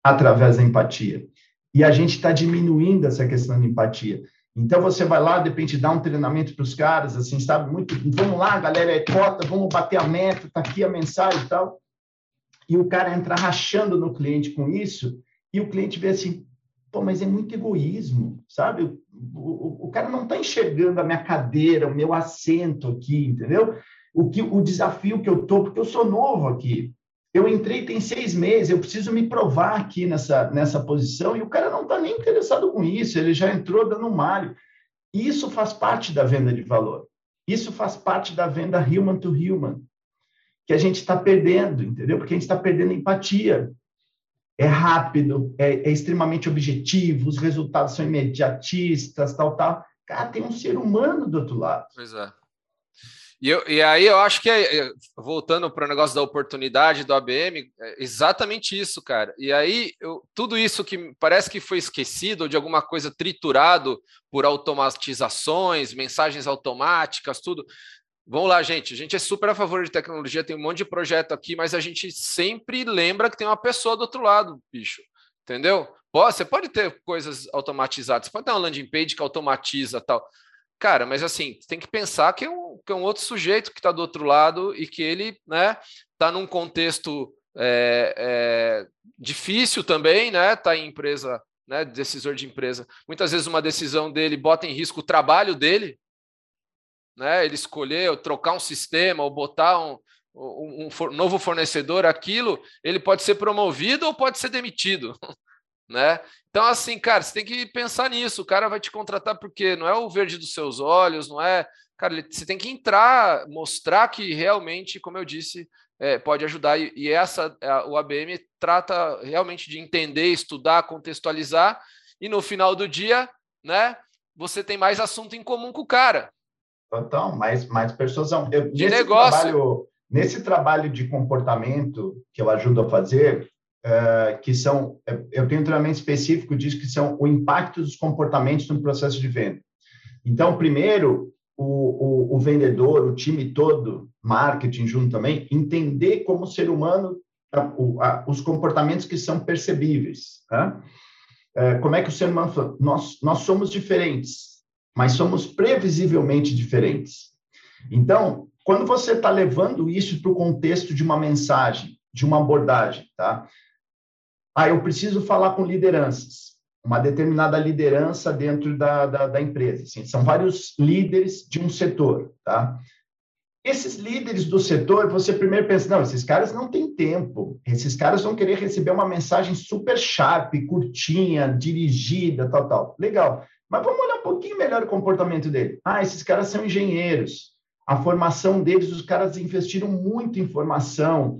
através da empatia. E a gente está diminuindo essa questão de empatia. Então, você vai lá, de repente, dá um treinamento para os caras, assim, sabe? Muito, vamos lá, galera, é cota, vamos bater a meta, está aqui a mensagem e tal. E o cara entra rachando no cliente com isso, e o cliente vê assim, pô, mas é muito egoísmo, sabe? O, o, cara não está enxergando a minha cadeira, o meu assento aqui, entendeu? O, que, o desafio que eu estou, porque eu sou novo aqui. Eu entrei tem seis meses, eu preciso me provar aqui nessa, nessa posição, e o cara não está nem interessado com isso, ele já entrou dando um malho. Isso faz parte da venda de valor. Isso faz parte da venda human to human, que a gente está perdendo, entendeu? Porque a gente está perdendo empatia é rápido, é, é, extremamente objetivo, os resultados são imediatistas, tal, tal. Cara, tem um ser humano do outro lado. Pois é. E, eu, e aí eu acho que, é, é voltando para o negócio da oportunidade do ABM, é exatamente isso, cara. E aí, eu, tudo isso que parece que foi esquecido, ou de alguma coisa triturado por automatizações, mensagens automáticas, tudo, Vamos lá, gente. A gente é super a favor de tecnologia, tem um monte de projeto aqui, mas a gente sempre lembra que tem uma pessoa do outro lado, bicho. Entendeu? Você pode ter coisas automatizadas, você pode ter uma landing page que automatiza tal. Cara, mas assim, tem que pensar que é um, que é um outro sujeito que está do outro lado e que ele né, está num contexto é, é, difícil também, né? Está em empresa, né? Decisor de empresa. Muitas vezes uma decisão dele bota em risco o trabalho dele, né, ele escolher trocar um sistema ou botar um, um, um novo fornecedor, aquilo, ele pode ser promovido ou pode ser demitido. Né? Então, assim, cara, você tem que pensar nisso. O cara vai te contratar porque não é o verde dos seus olhos, não é. Cara, você tem que entrar, mostrar que realmente, como eu disse, é, pode ajudar. E, e essa, a, o ABM trata realmente de entender, estudar, contextualizar, e no final do dia, né, você tem mais assunto em comum com o cara. Então, mais, mais persuasão. Eu, de nesse negócio. Trabalho, nesse trabalho de comportamento que eu ajudo a fazer, uh, que são, eu tenho um treinamento específico disso, que são o impacto dos comportamentos no processo de venda. Então, primeiro, o, o, o vendedor, o time todo, marketing junto também, entender como ser humano os comportamentos que são percebíveis. Tá? Como é que o ser humano... Nós, nós somos diferentes mas somos previsivelmente diferentes. Então, quando você está levando isso para o contexto de uma mensagem, de uma abordagem, tá? Ah, eu preciso falar com lideranças, uma determinada liderança dentro da, da, da empresa. Assim, são vários líderes de um setor, tá? Esses líderes do setor, você primeiro pensa, não, esses caras não têm tempo, esses caras vão querer receber uma mensagem super sharp, curtinha, dirigida, tal, tal. Legal. Mas vamos olhar um pouquinho melhor o comportamento dele. Ah, esses caras são engenheiros. A formação deles, os caras investiram muito em formação.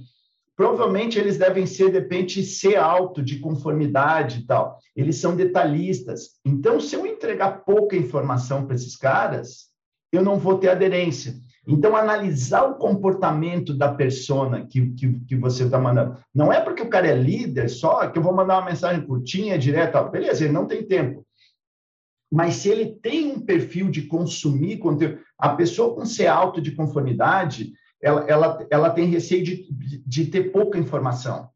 Provavelmente eles devem ser, de repente, ser alto de conformidade e tal. Eles são detalhistas. Então, se eu entregar pouca informação para esses caras, eu não vou ter aderência. Então, analisar o comportamento da persona que, que, que você está mandando. Não é porque o cara é líder só que eu vou mandar uma mensagem curtinha, direta. Beleza, ele não tem tempo mas se ele tem um perfil de consumir conteúdo, a pessoa com ser alto de conformidade, ela, ela, ela tem receio de, de ter pouca informação.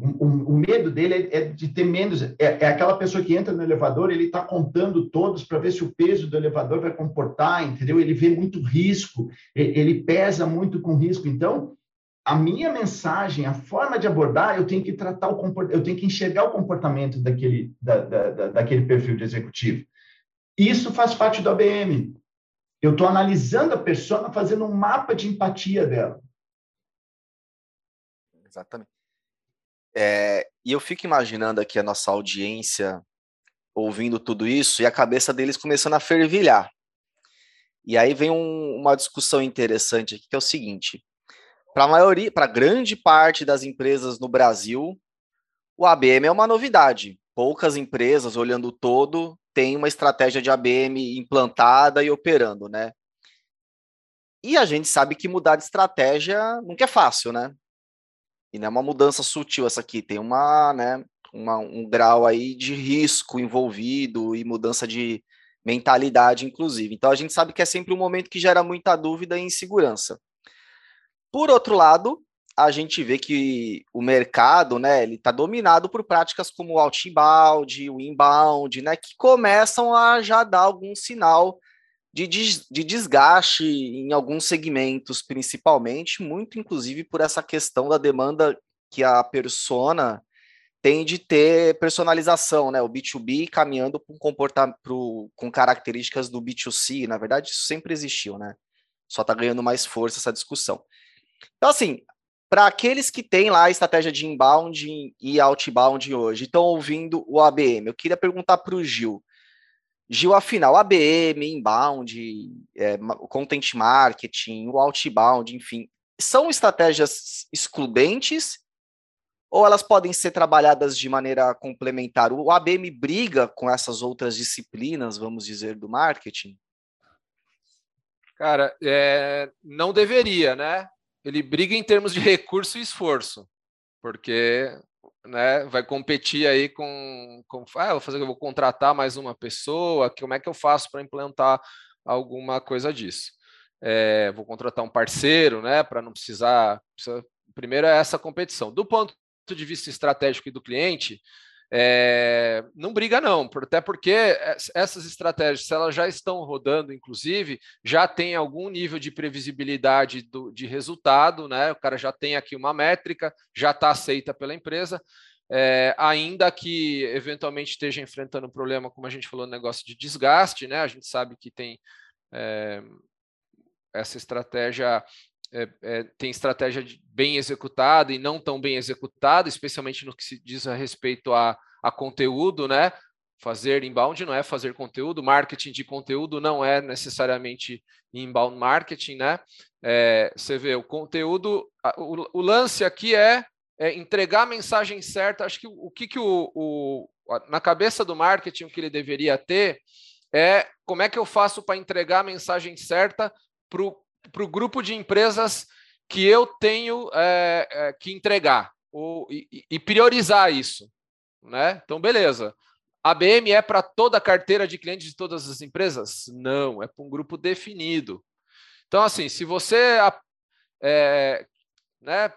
O, o, o medo dele é, é, de ter menos. É, é, aquela pessoa que entra no elevador, ele está contando todos para ver se o peso do elevador vai comportar, entendeu? Ele vê muito risco, ele pesa muito com risco. Então, a minha mensagem, a forma de abordar, eu tenho que tratar o eu tenho que enxergar o comportamento daquele, da, da, daquele perfil de executivo. Isso faz parte do ABM. Eu estou analisando a pessoa, fazendo um mapa de empatia dela. Exatamente. É, e eu fico imaginando aqui a nossa audiência ouvindo tudo isso e a cabeça deles começando a fervilhar. E aí vem um, uma discussão interessante aqui, que é o seguinte: para a maioria, para grande parte das empresas no Brasil, o ABM é uma novidade. Poucas empresas, olhando todo, têm uma estratégia de ABM implantada e operando, né? E a gente sabe que mudar de estratégia nunca é fácil, né? E não é uma mudança sutil essa aqui, tem uma, né, uma, um grau aí de risco envolvido e mudança de mentalidade, inclusive. Então a gente sabe que é sempre um momento que gera muita dúvida e insegurança. Por outro lado, a gente vê que o mercado, né, ele está dominado por práticas como o outbound, o inbound, né, que começam a já dar algum sinal de, de desgaste em alguns segmentos, principalmente, muito inclusive por essa questão da demanda que a persona tem de ter personalização, né? O B2B caminhando para um comportamento com características do B2C, na verdade, isso sempre existiu, né? Só está ganhando mais força essa discussão. Então, assim, para aqueles que têm lá a estratégia de inbound e outbound hoje, estão ouvindo o ABM, eu queria perguntar para o Gil. Gil, afinal, ABM, inbound, é, content marketing, o outbound, enfim, são estratégias excludentes ou elas podem ser trabalhadas de maneira complementar? O ABM briga com essas outras disciplinas, vamos dizer, do marketing? Cara, é, não deveria, né? Ele briga em termos de recurso e esforço, porque né, vai competir aí com, com ah, vou fazer, eu vou contratar mais uma pessoa, como é que eu faço para implantar alguma coisa disso? É, vou contratar um parceiro, né, para não precisar, precisa, primeiro é essa competição. Do ponto de vista estratégico e do cliente, é, não briga não, até porque essas estratégias, se elas já estão rodando, inclusive, já tem algum nível de previsibilidade do, de resultado, né? O cara já tem aqui uma métrica, já está aceita pela empresa, é, ainda que eventualmente esteja enfrentando um problema, como a gente falou, no negócio de desgaste, né? A gente sabe que tem é, essa estratégia é, é, tem estratégia bem executada e não tão bem executada, especialmente no que se diz a respeito a, a conteúdo, né? Fazer inbound não é fazer conteúdo, marketing de conteúdo não é necessariamente inbound marketing, né? É, você vê o conteúdo, o, o lance aqui é, é, entregar a mensagem certa. Acho que o, que, que o, o, na cabeça do marketing o que ele deveria ter é como é que eu faço para entregar a mensagem certa para o para o grupo de empresas que eu tenho é, é, que entregar ou, e, e, priorizar isso. Né? Então, beleza. A BM é para toda a carteira de clientes de todas as empresas? Não, é para um grupo definido. Então, assim, se você. É, né,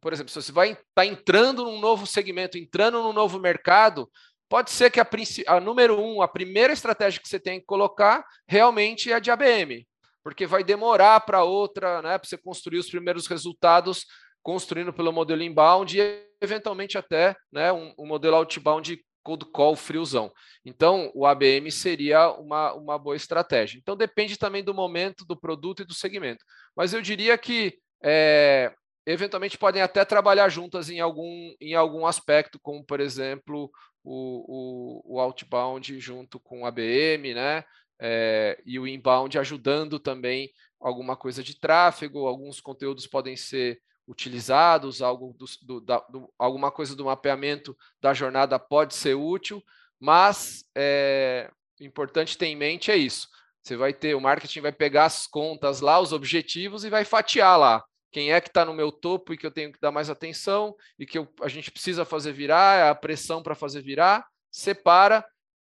por exemplo, se você vai estar tá entrando num novo segmento, entrando num novo mercado, pode ser que a, a número um, a primeira estratégia que você tem que colocar realmente é a de ABM porque vai demorar para outra, né, para você construir os primeiros resultados construindo pelo modelo inbound e eventualmente até né, um, um modelo outbound cold call friozão. Então, o ABM seria uma, uma boa estratégia. Então, depende também do momento, do produto e do segmento. Mas eu diria que é, eventualmente podem até trabalhar juntas em algum, em algum aspecto, como, por exemplo, o, o, o outbound junto com o ABM, né? É, e o inbound ajudando também alguma coisa de tráfego, alguns conteúdos podem ser utilizados, algo do, do, da, do, alguma coisa do mapeamento da jornada pode ser útil, mas é, importante ter em mente é isso. Você vai ter, o marketing vai pegar as contas lá, os objetivos, e vai fatiar lá. Quem é que está no meu topo e que eu tenho que dar mais atenção e que eu, a gente precisa fazer virar, é a pressão para fazer virar, separa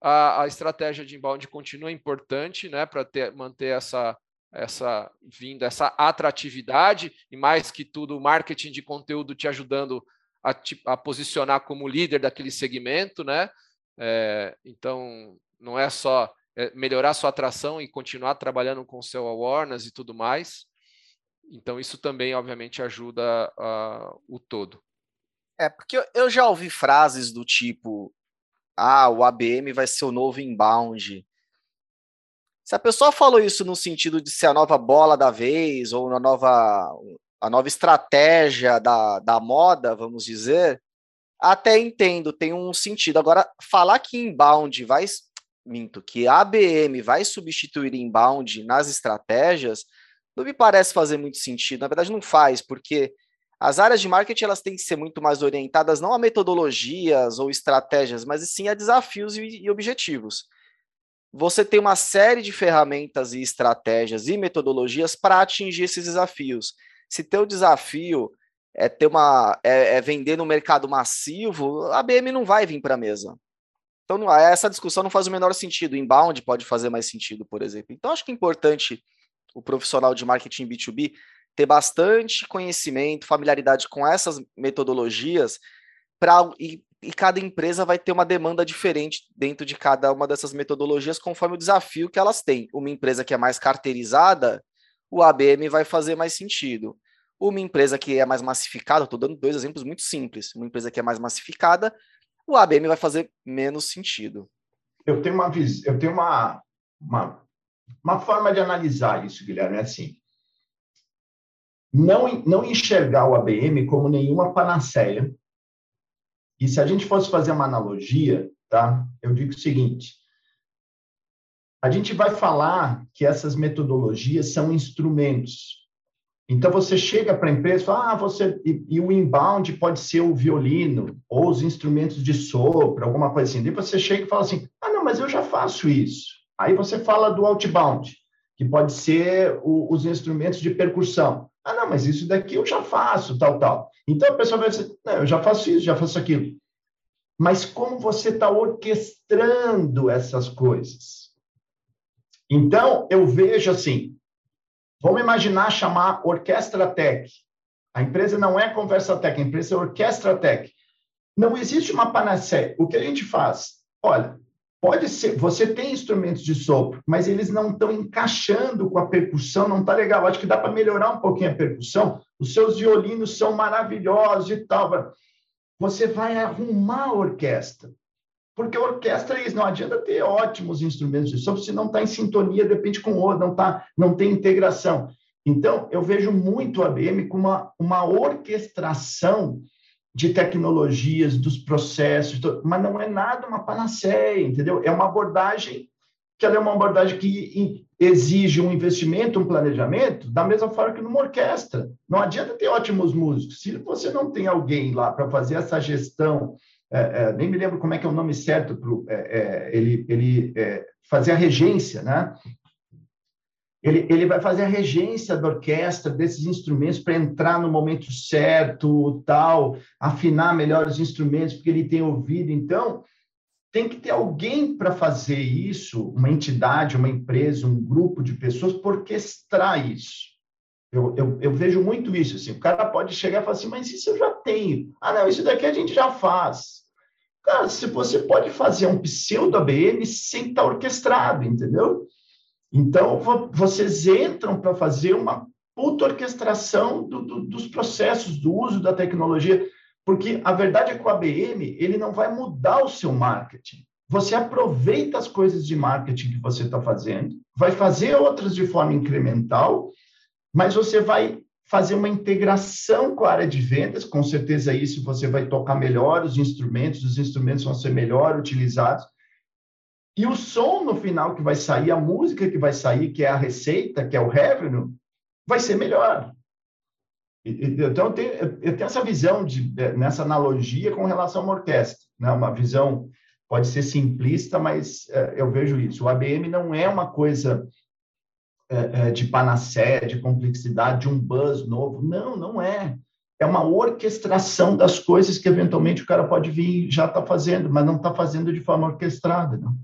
a, a estratégia de inbound continua importante, né, para manter essa essa vinda, essa atratividade e mais que tudo o marketing de conteúdo te ajudando a, te, a posicionar como líder daquele segmento, né? É, então não é só é melhorar sua atração e continuar trabalhando com seu awareness e tudo mais. Então isso também obviamente ajuda uh, o todo. É porque eu já ouvi frases do tipo ah, o ABM vai ser o novo inbound. Se a pessoa falou isso no sentido de ser a nova bola da vez, ou a nova, a nova estratégia da, da moda, vamos dizer, até entendo, tem um sentido. Agora, falar que inbound vai. Minto, que ABM vai substituir inbound nas estratégias, não me parece fazer muito sentido. Na verdade, não faz, porque as áreas de marketing elas têm que ser muito mais orientadas não a metodologias ou estratégias, mas sim a desafios e, e objetivos. Você tem uma série de ferramentas e estratégias e metodologias para atingir esses desafios. Se teu desafio é ter uma é, é vender no mercado massivo, a BM não vai vir para a mesa. Então, essa discussão não faz o menor sentido. Inbound pode fazer mais sentido, por exemplo. Então, acho que é importante o profissional de marketing B2B ter bastante conhecimento, familiaridade com essas metodologias, para e, e cada empresa vai ter uma demanda diferente dentro de cada uma dessas metodologias, conforme o desafio que elas têm. Uma empresa que é mais carteirizada, o ABM vai fazer mais sentido. Uma empresa que é mais massificada, estou dando dois exemplos muito simples. Uma empresa que é mais massificada, o ABM vai fazer menos sentido. Eu tenho uma eu tenho uma, uma, uma forma de analisar isso, Guilherme, é assim. Não, não enxergar o ABM como nenhuma panaceia. E se a gente fosse fazer uma analogia, tá? Eu digo o seguinte: a gente vai falar que essas metodologias são instrumentos então você chega para a empresa e fala, ah, você e, e, o inbound pode ser o violino ou os instrumentos de sopro, alguma coisa assim. Daí você chega e fala assim, ah, não, mas eu já faço isso. Aí você fala do outbound, que pode ser o, os instrumentos de percussão. Ah, não, mas isso daqui eu já faço, tal, tal. Então a pessoa vai dizer, não, eu já faço isso, já faço aquilo. Mas como você está orquestrando essas coisas? Então eu vejo assim, Vamos imaginar chamar Orquestra Tech. A empresa não é Conversa Tech, a empresa é Orquestra Tech. Não existe uma panaceia. O que a gente faz? Olha, pode ser, você tem instrumentos de sopro, mas eles não estão encaixando com a percussão, não está legal. Acho que dá para melhorar um pouquinho a percussão. Os seus violinos são maravilhosos e tal. Você vai arrumar a orquestra. Porque a orquestra é isso, não adianta ter ótimos instrumentos de sopro se não está em sintonia, depende com o outro, não, tá, não tem integração. Então, eu vejo muito a ABM como uma, uma orquestração de tecnologias, dos processos, mas não é nada uma panaceia, entendeu? É uma abordagem que ela é uma abordagem que exige um investimento, um planejamento, da mesma forma que numa orquestra. Não adianta ter ótimos músicos. Se você não tem alguém lá para fazer essa gestão é, é, nem me lembro como é que é o nome certo para é, é, ele, ele é, fazer a regência, né? Ele, ele vai fazer a regência da orquestra, desses instrumentos, para entrar no momento certo, tal, afinar melhor os instrumentos, porque ele tem ouvido. Então, tem que ter alguém para fazer isso, uma entidade, uma empresa, um grupo de pessoas, para orquestrar isso. Eu, eu, eu, vejo muito isso. Assim, o cara pode chegar e falar assim, mas isso eu já tenho. Ah, não, isso daqui a gente já faz. Cara, se você pode fazer um pseudo ABM sem estar orquestrado, entendeu? Então, vocês entram para fazer uma puta orquestração do, do, dos processos, do uso da tecnologia, porque a verdade é que o ABM ele não vai mudar o seu marketing. Você aproveita as coisas de marketing que você está fazendo, vai fazer outras de forma incremental, mas você vai fazer uma integração com a área de vendas, com certeza isso você vai tocar melhor os instrumentos, os instrumentos vão ser melhor utilizados. E o som no final que vai sair, a música que vai sair, que é a receita, que é o revenue, vai ser melhor. Então, eu tenho, eu tenho essa visão, de, nessa analogia com relação a uma orquestra, né? uma visão, pode ser simplista, mas é, eu vejo isso. O ABM não é uma coisa é, é, de panaceia, de complexidade, de um buzz novo. Não, não é. É uma orquestração das coisas que eventualmente o cara pode vir já está fazendo, mas não está fazendo de forma orquestrada. Não.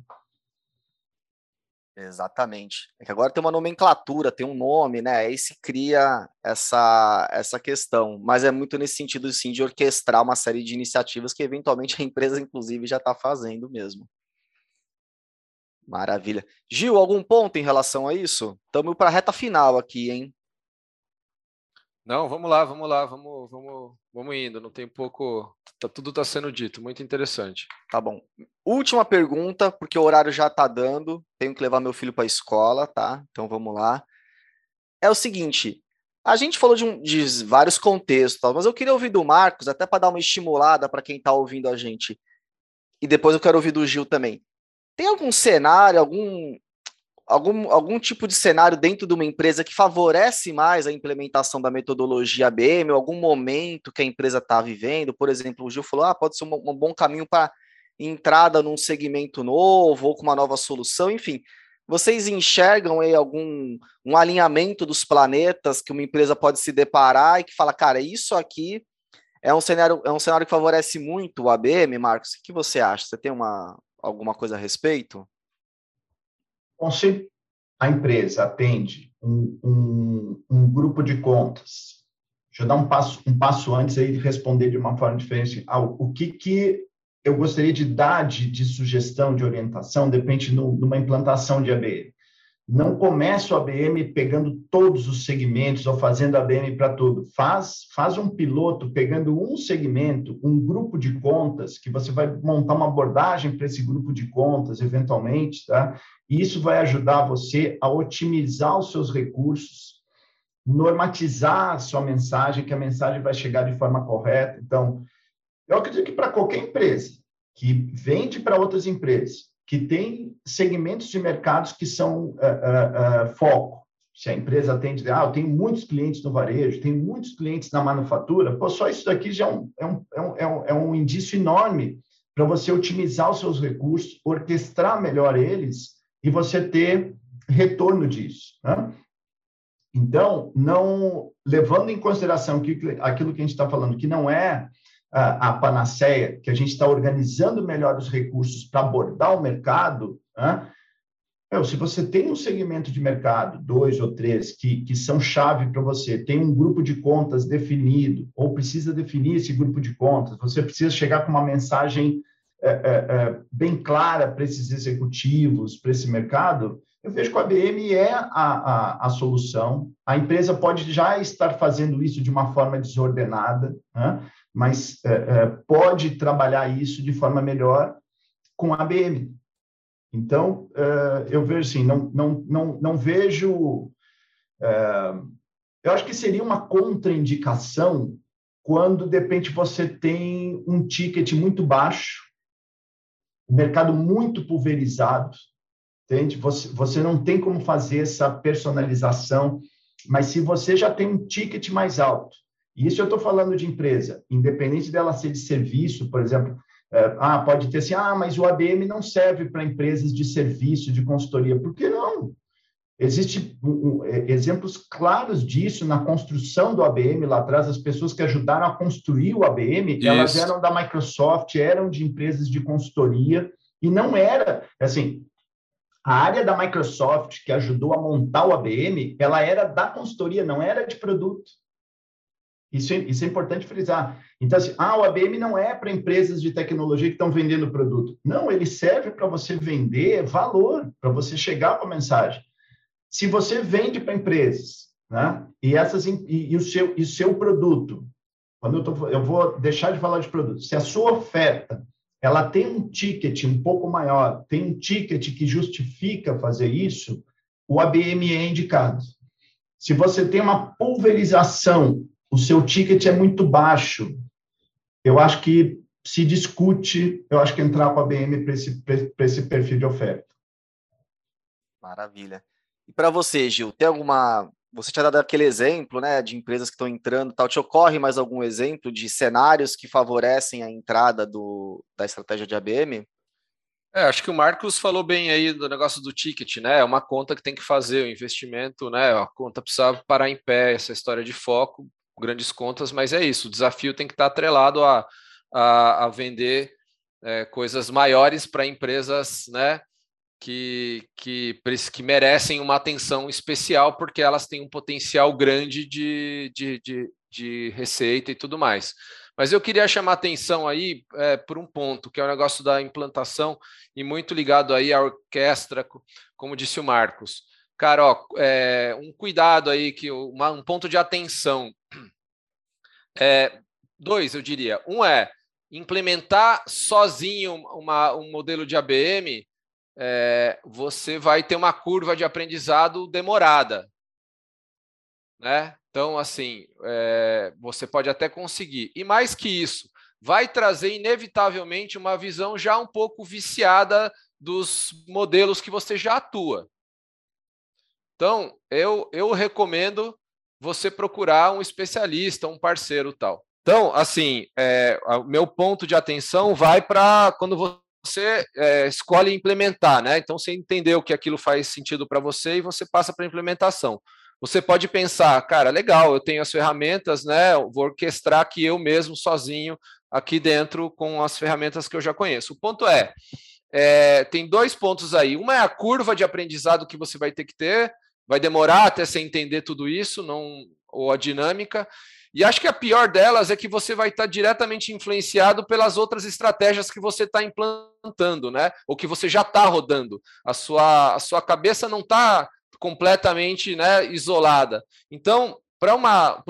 Exatamente. É que agora tem uma nomenclatura, tem um nome, né? Aí se cria essa, essa questão. Mas é muito nesse sentido, sim, de orquestrar uma série de iniciativas que eventualmente a empresa, inclusive, já está fazendo mesmo. Maravilha. Gil, algum ponto em relação a isso? Estamos para a reta final aqui, hein? Não, vamos lá, vamos lá, vamos, vamos, vamos indo. Não tem pouco. Tá, tudo está sendo dito, muito interessante. Tá bom. Última pergunta, porque o horário já está dando. Tenho que levar meu filho para a escola, tá? Então vamos lá. É o seguinte: a gente falou de, um, de vários contextos, mas eu queria ouvir do Marcos, até para dar uma estimulada para quem está ouvindo a gente. E depois eu quero ouvir do Gil também. Tem algum cenário, algum algum, algum tipo de cenário dentro de uma empresa que favorece mais a implementação da metodologia ABM, algum momento que a empresa está vivendo? Por exemplo, o Gil falou: ah, pode ser um, um bom caminho para entrada num segmento novo ou com uma nova solução, enfim. Vocês enxergam aí algum um alinhamento dos planetas que uma empresa pode se deparar e que fala, cara, isso aqui é um cenário, é um cenário que favorece muito o ABM, Marcos? O que você acha? Você tem uma, alguma coisa a respeito? Se a empresa atende um, um, um, grupo de contas, deixa eu dar um passo, um passo antes aí de responder de uma forma diferente. Ah, o que, que eu gostaria de dar de, de sugestão, de orientação, depende no, numa implantação de ABM não começa o ABM pegando todos os segmentos ou fazendo ABM para tudo. Faz, faz um piloto pegando um segmento, um grupo de contas, que você vai montar uma abordagem para esse grupo de contas, eventualmente, tá? E isso vai ajudar você a otimizar os seus recursos, normatizar a sua mensagem, que a mensagem vai chegar de forma correta. Então, eu acredito que para qualquer empresa que vende para outras empresas, que tem segmentos de mercados que são uh, uh, foco. Se a empresa atende, ah, eu tenho muitos clientes no varejo, tenho muitos clientes na manufatura, pô, só isso daqui já é um, é um, é um, é um é indício enorme para você otimizar os seus recursos, orquestrar melhor eles e você ter retorno disso. Né? Então, não levando em consideração que, aquilo que a gente está falando, que não é a, panaceia, que a gente está organizando melhor os recursos para abordar o mercado, né? Se você tem um segmento de mercado, dois ou três, que, que são chave para você, tem um grupo de contas definido, ou precisa definir esse grupo de contas, você precisa chegar com uma mensagem é, é, é, bem clara para esses executivos, para esse mercado, eu vejo que a ABM é a, a, a, solução. A empresa pode já estar fazendo isso de uma forma desordenada, né? mas é, é, pode trabalhar isso de forma melhor com a ABM. Então, é, eu vejo assim, não, não, não, não vejo. É, eu acho que seria uma contraindicação quando, de repente, você tem um ticket muito baixo, o mercado muito pulverizado, entende? Você, você não tem como fazer essa personalização, mas se você já tem um ticket mais alto, isso eu estou falando de empresa, independente dela ser de serviço, por exemplo. É, ah, pode ter assim, ah, mas o ABM não serve para empresas de serviço, de consultoria. Por que não? Existem um, um, é, exemplos claros disso na construção do ABM lá atrás. As pessoas que ajudaram a construir o ABM, Isso. elas eram da Microsoft, eram de empresas de consultoria, e não era, assim, a área da Microsoft que ajudou a montar o ABM, ela era da consultoria, não era de produto. Isso é, isso é importante frisar. Então, assim, ah, o ABM não é para empresas de tecnologia que estão vendendo produto. Não, ele serve para você vender valor, para você chegar com a mensagem. Se você vende para empresas, né, e, essas, e, e, o seu, e o seu produto, quando eu, tô, eu vou deixar de falar de produto, se a sua oferta ela tem um ticket um pouco maior, tem um ticket que justifica fazer isso, o ABM é indicado. Se você tem uma pulverização o seu ticket é muito baixo. Eu acho que se discute, eu acho que entrar com a BM para esse, esse perfil de oferta. Maravilha. E para você, Gil, tem alguma. Você tinha dado aquele exemplo né, de empresas que estão entrando tal. Te ocorre mais algum exemplo de cenários que favorecem a entrada do, da estratégia de ABM? É, acho que o Marcos falou bem aí do negócio do ticket, né? É uma conta que tem que fazer o investimento, né? A conta precisa parar em pé, essa história de foco grandes contas, mas é isso, o desafio tem que estar atrelado a, a, a vender é, coisas maiores para empresas né, que, que, que merecem uma atenção especial, porque elas têm um potencial grande de, de, de, de receita e tudo mais. Mas eu queria chamar atenção aí é, por um ponto, que é o negócio da implantação, e muito ligado aí à orquestra, como disse o Marcos. Cara, ó, é, um cuidado aí, que uma, um ponto de atenção. É, dois, eu diria. Um é implementar sozinho uma, um modelo de ABM, é, você vai ter uma curva de aprendizado demorada. Né? Então, assim, é, você pode até conseguir. E mais que isso, vai trazer inevitavelmente uma visão já um pouco viciada dos modelos que você já atua. Então, eu, eu recomendo você procurar um especialista, um parceiro tal. Então, assim, é, o meu ponto de atenção vai para quando você é, escolhe implementar, né? Então, você entendeu que aquilo faz sentido para você e você passa para a implementação. Você pode pensar, cara, legal, eu tenho as ferramentas, né? Vou orquestrar aqui eu mesmo, sozinho, aqui dentro, com as ferramentas que eu já conheço. O ponto é, é, tem dois pontos aí. Uma é a curva de aprendizado que você vai ter que ter, vai demorar até você entender tudo isso, não, ou a dinâmica. E acho que a pior delas é que você vai estar diretamente influenciado pelas outras estratégias que você está implantando, né? Ou que você já está rodando. A sua, a sua cabeça não está completamente né, isolada. Então, para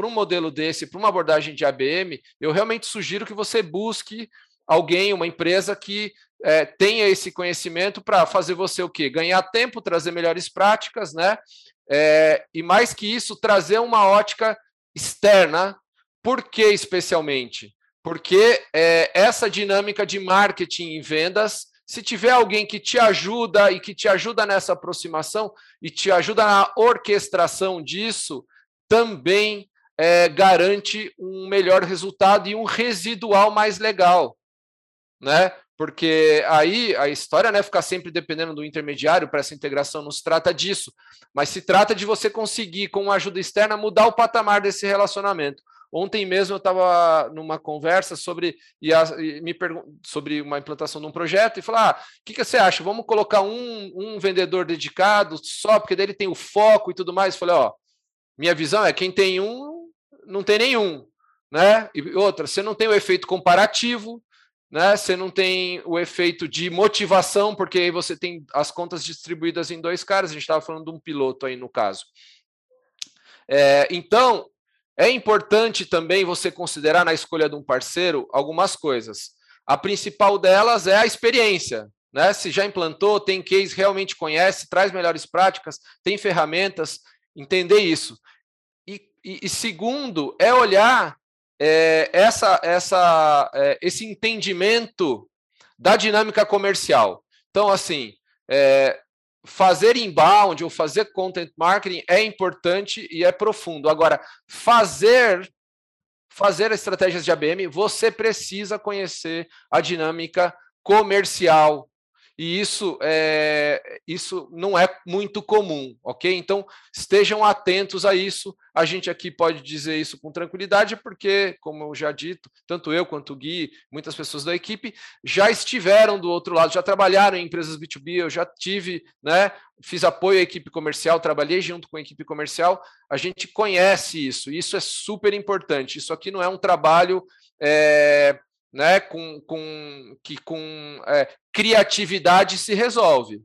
um modelo desse, para uma abordagem de ABM, eu realmente sugiro que você busque alguém, uma empresa que é, tenha esse conhecimento para fazer você o quê? Ganhar tempo, trazer melhores práticas, né? É, e mais que isso, trazer uma ótica externa. Por que especialmente? Porque é, essa dinâmica de marketing e vendas se tiver alguém que te ajuda e que te ajuda nessa aproximação e te ajuda na orquestração disso, também é, garante um melhor resultado e um residual mais legal, né? Porque aí a história né, fica sempre dependendo do intermediário para essa integração, não se trata disso, mas se trata de você conseguir, com uma ajuda externa, mudar o patamar desse relacionamento. Ontem mesmo eu estava numa conversa sobre, e, a, e me sobre uma implantação de um projeto e falar: ah, o que, que você acha? Vamos colocar um, um vendedor dedicado só, porque dele tem o foco e tudo mais. Eu falei: ó, minha visão é quem tem um, não tem nenhum. Né? E outra, você não tem o efeito comparativo, né? Você não tem o efeito de motivação, porque aí você tem as contas distribuídas em dois caras. A gente estava falando de um piloto aí no caso. É, então, é importante também você considerar na escolha de um parceiro algumas coisas. A principal delas é a experiência. Né? Se já implantou, tem case, realmente conhece, traz melhores práticas, tem ferramentas, entender isso. E, e, e segundo, é olhar é, essa, essa, é, esse entendimento da dinâmica comercial. Então, assim, é, fazer inbound ou fazer content marketing é importante e é profundo. Agora, fazer fazer estratégias de ABM, você precisa conhecer a dinâmica comercial e isso, é, isso não é muito comum, ok? Então estejam atentos a isso. A gente aqui pode dizer isso com tranquilidade, porque, como eu já dito, tanto eu quanto o Gui, muitas pessoas da equipe já estiveram do outro lado, já trabalharam em empresas B2B, eu já tive, né? Fiz apoio à equipe comercial, trabalhei junto com a equipe comercial, a gente conhece isso, isso é super importante. Isso aqui não é um trabalho. É, né, com, com, que com é, criatividade se resolve.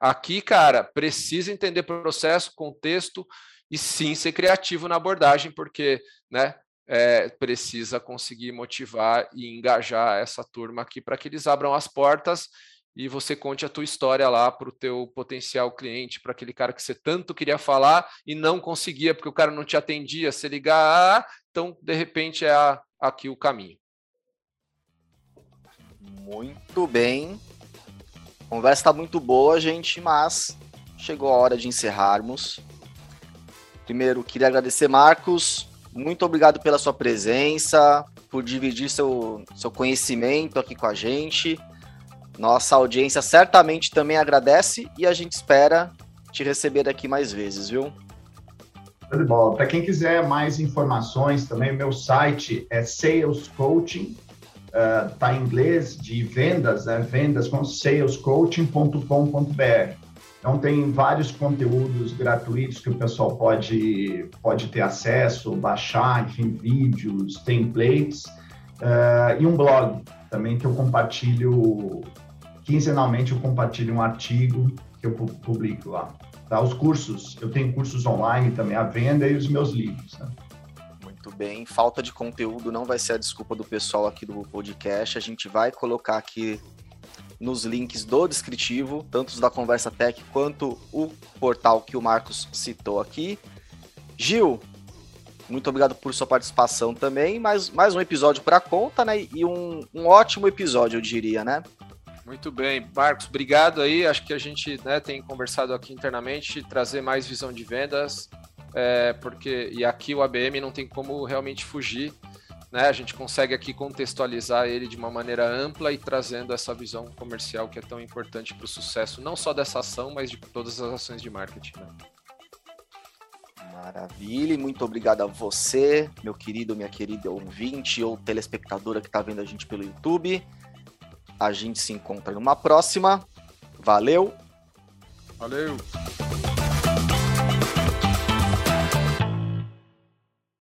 Aqui, cara, precisa entender processo, contexto e sim ser criativo na abordagem, porque né, é, precisa conseguir motivar e engajar essa turma aqui para que eles abram as portas e você conte a tua história lá para o teu potencial cliente, para aquele cara que você tanto queria falar e não conseguia porque o cara não te atendia, se ligar, ah, então de repente é a, aqui o caminho. Muito bem. A conversa está muito boa, gente, mas chegou a hora de encerrarmos. Primeiro, queria agradecer, Marcos. Muito obrigado pela sua presença, por dividir seu, seu conhecimento aqui com a gente. Nossa audiência certamente também agradece e a gente espera te receber aqui mais vezes, viu? Para quem quiser mais informações, também meu site é Sales Coaching está uh, em inglês, de vendas, né? vendas com salescoaching.com.br. Então, tem vários conteúdos gratuitos que o pessoal pode, pode ter acesso, baixar, enfim, vídeos, templates, uh, e um blog também que eu compartilho, quinzenalmente eu compartilho um artigo que eu publico lá. tá? Os cursos, eu tenho cursos online também à venda e os meus livros. Né? Bem. Falta de conteúdo não vai ser a desculpa do pessoal aqui do podcast. A gente vai colocar aqui nos links do descritivo, tanto os da Conversa Tech quanto o portal que o Marcos citou aqui. Gil, muito obrigado por sua participação também. Mais, mais um episódio para conta, né? E um, um ótimo episódio, eu diria, né? Muito bem, Marcos, obrigado aí. Acho que a gente né, tem conversado aqui internamente, trazer mais visão de vendas, é, porque e aqui o ABM não tem como realmente fugir. Né? A gente consegue aqui contextualizar ele de uma maneira ampla e trazendo essa visão comercial que é tão importante para o sucesso, não só dessa ação, mas de todas as ações de marketing. Né? Maravilha, e muito obrigado a você, meu querido, minha querida ouvinte ou telespectadora que está vendo a gente pelo YouTube. A gente se encontra numa próxima. Valeu! Valeu!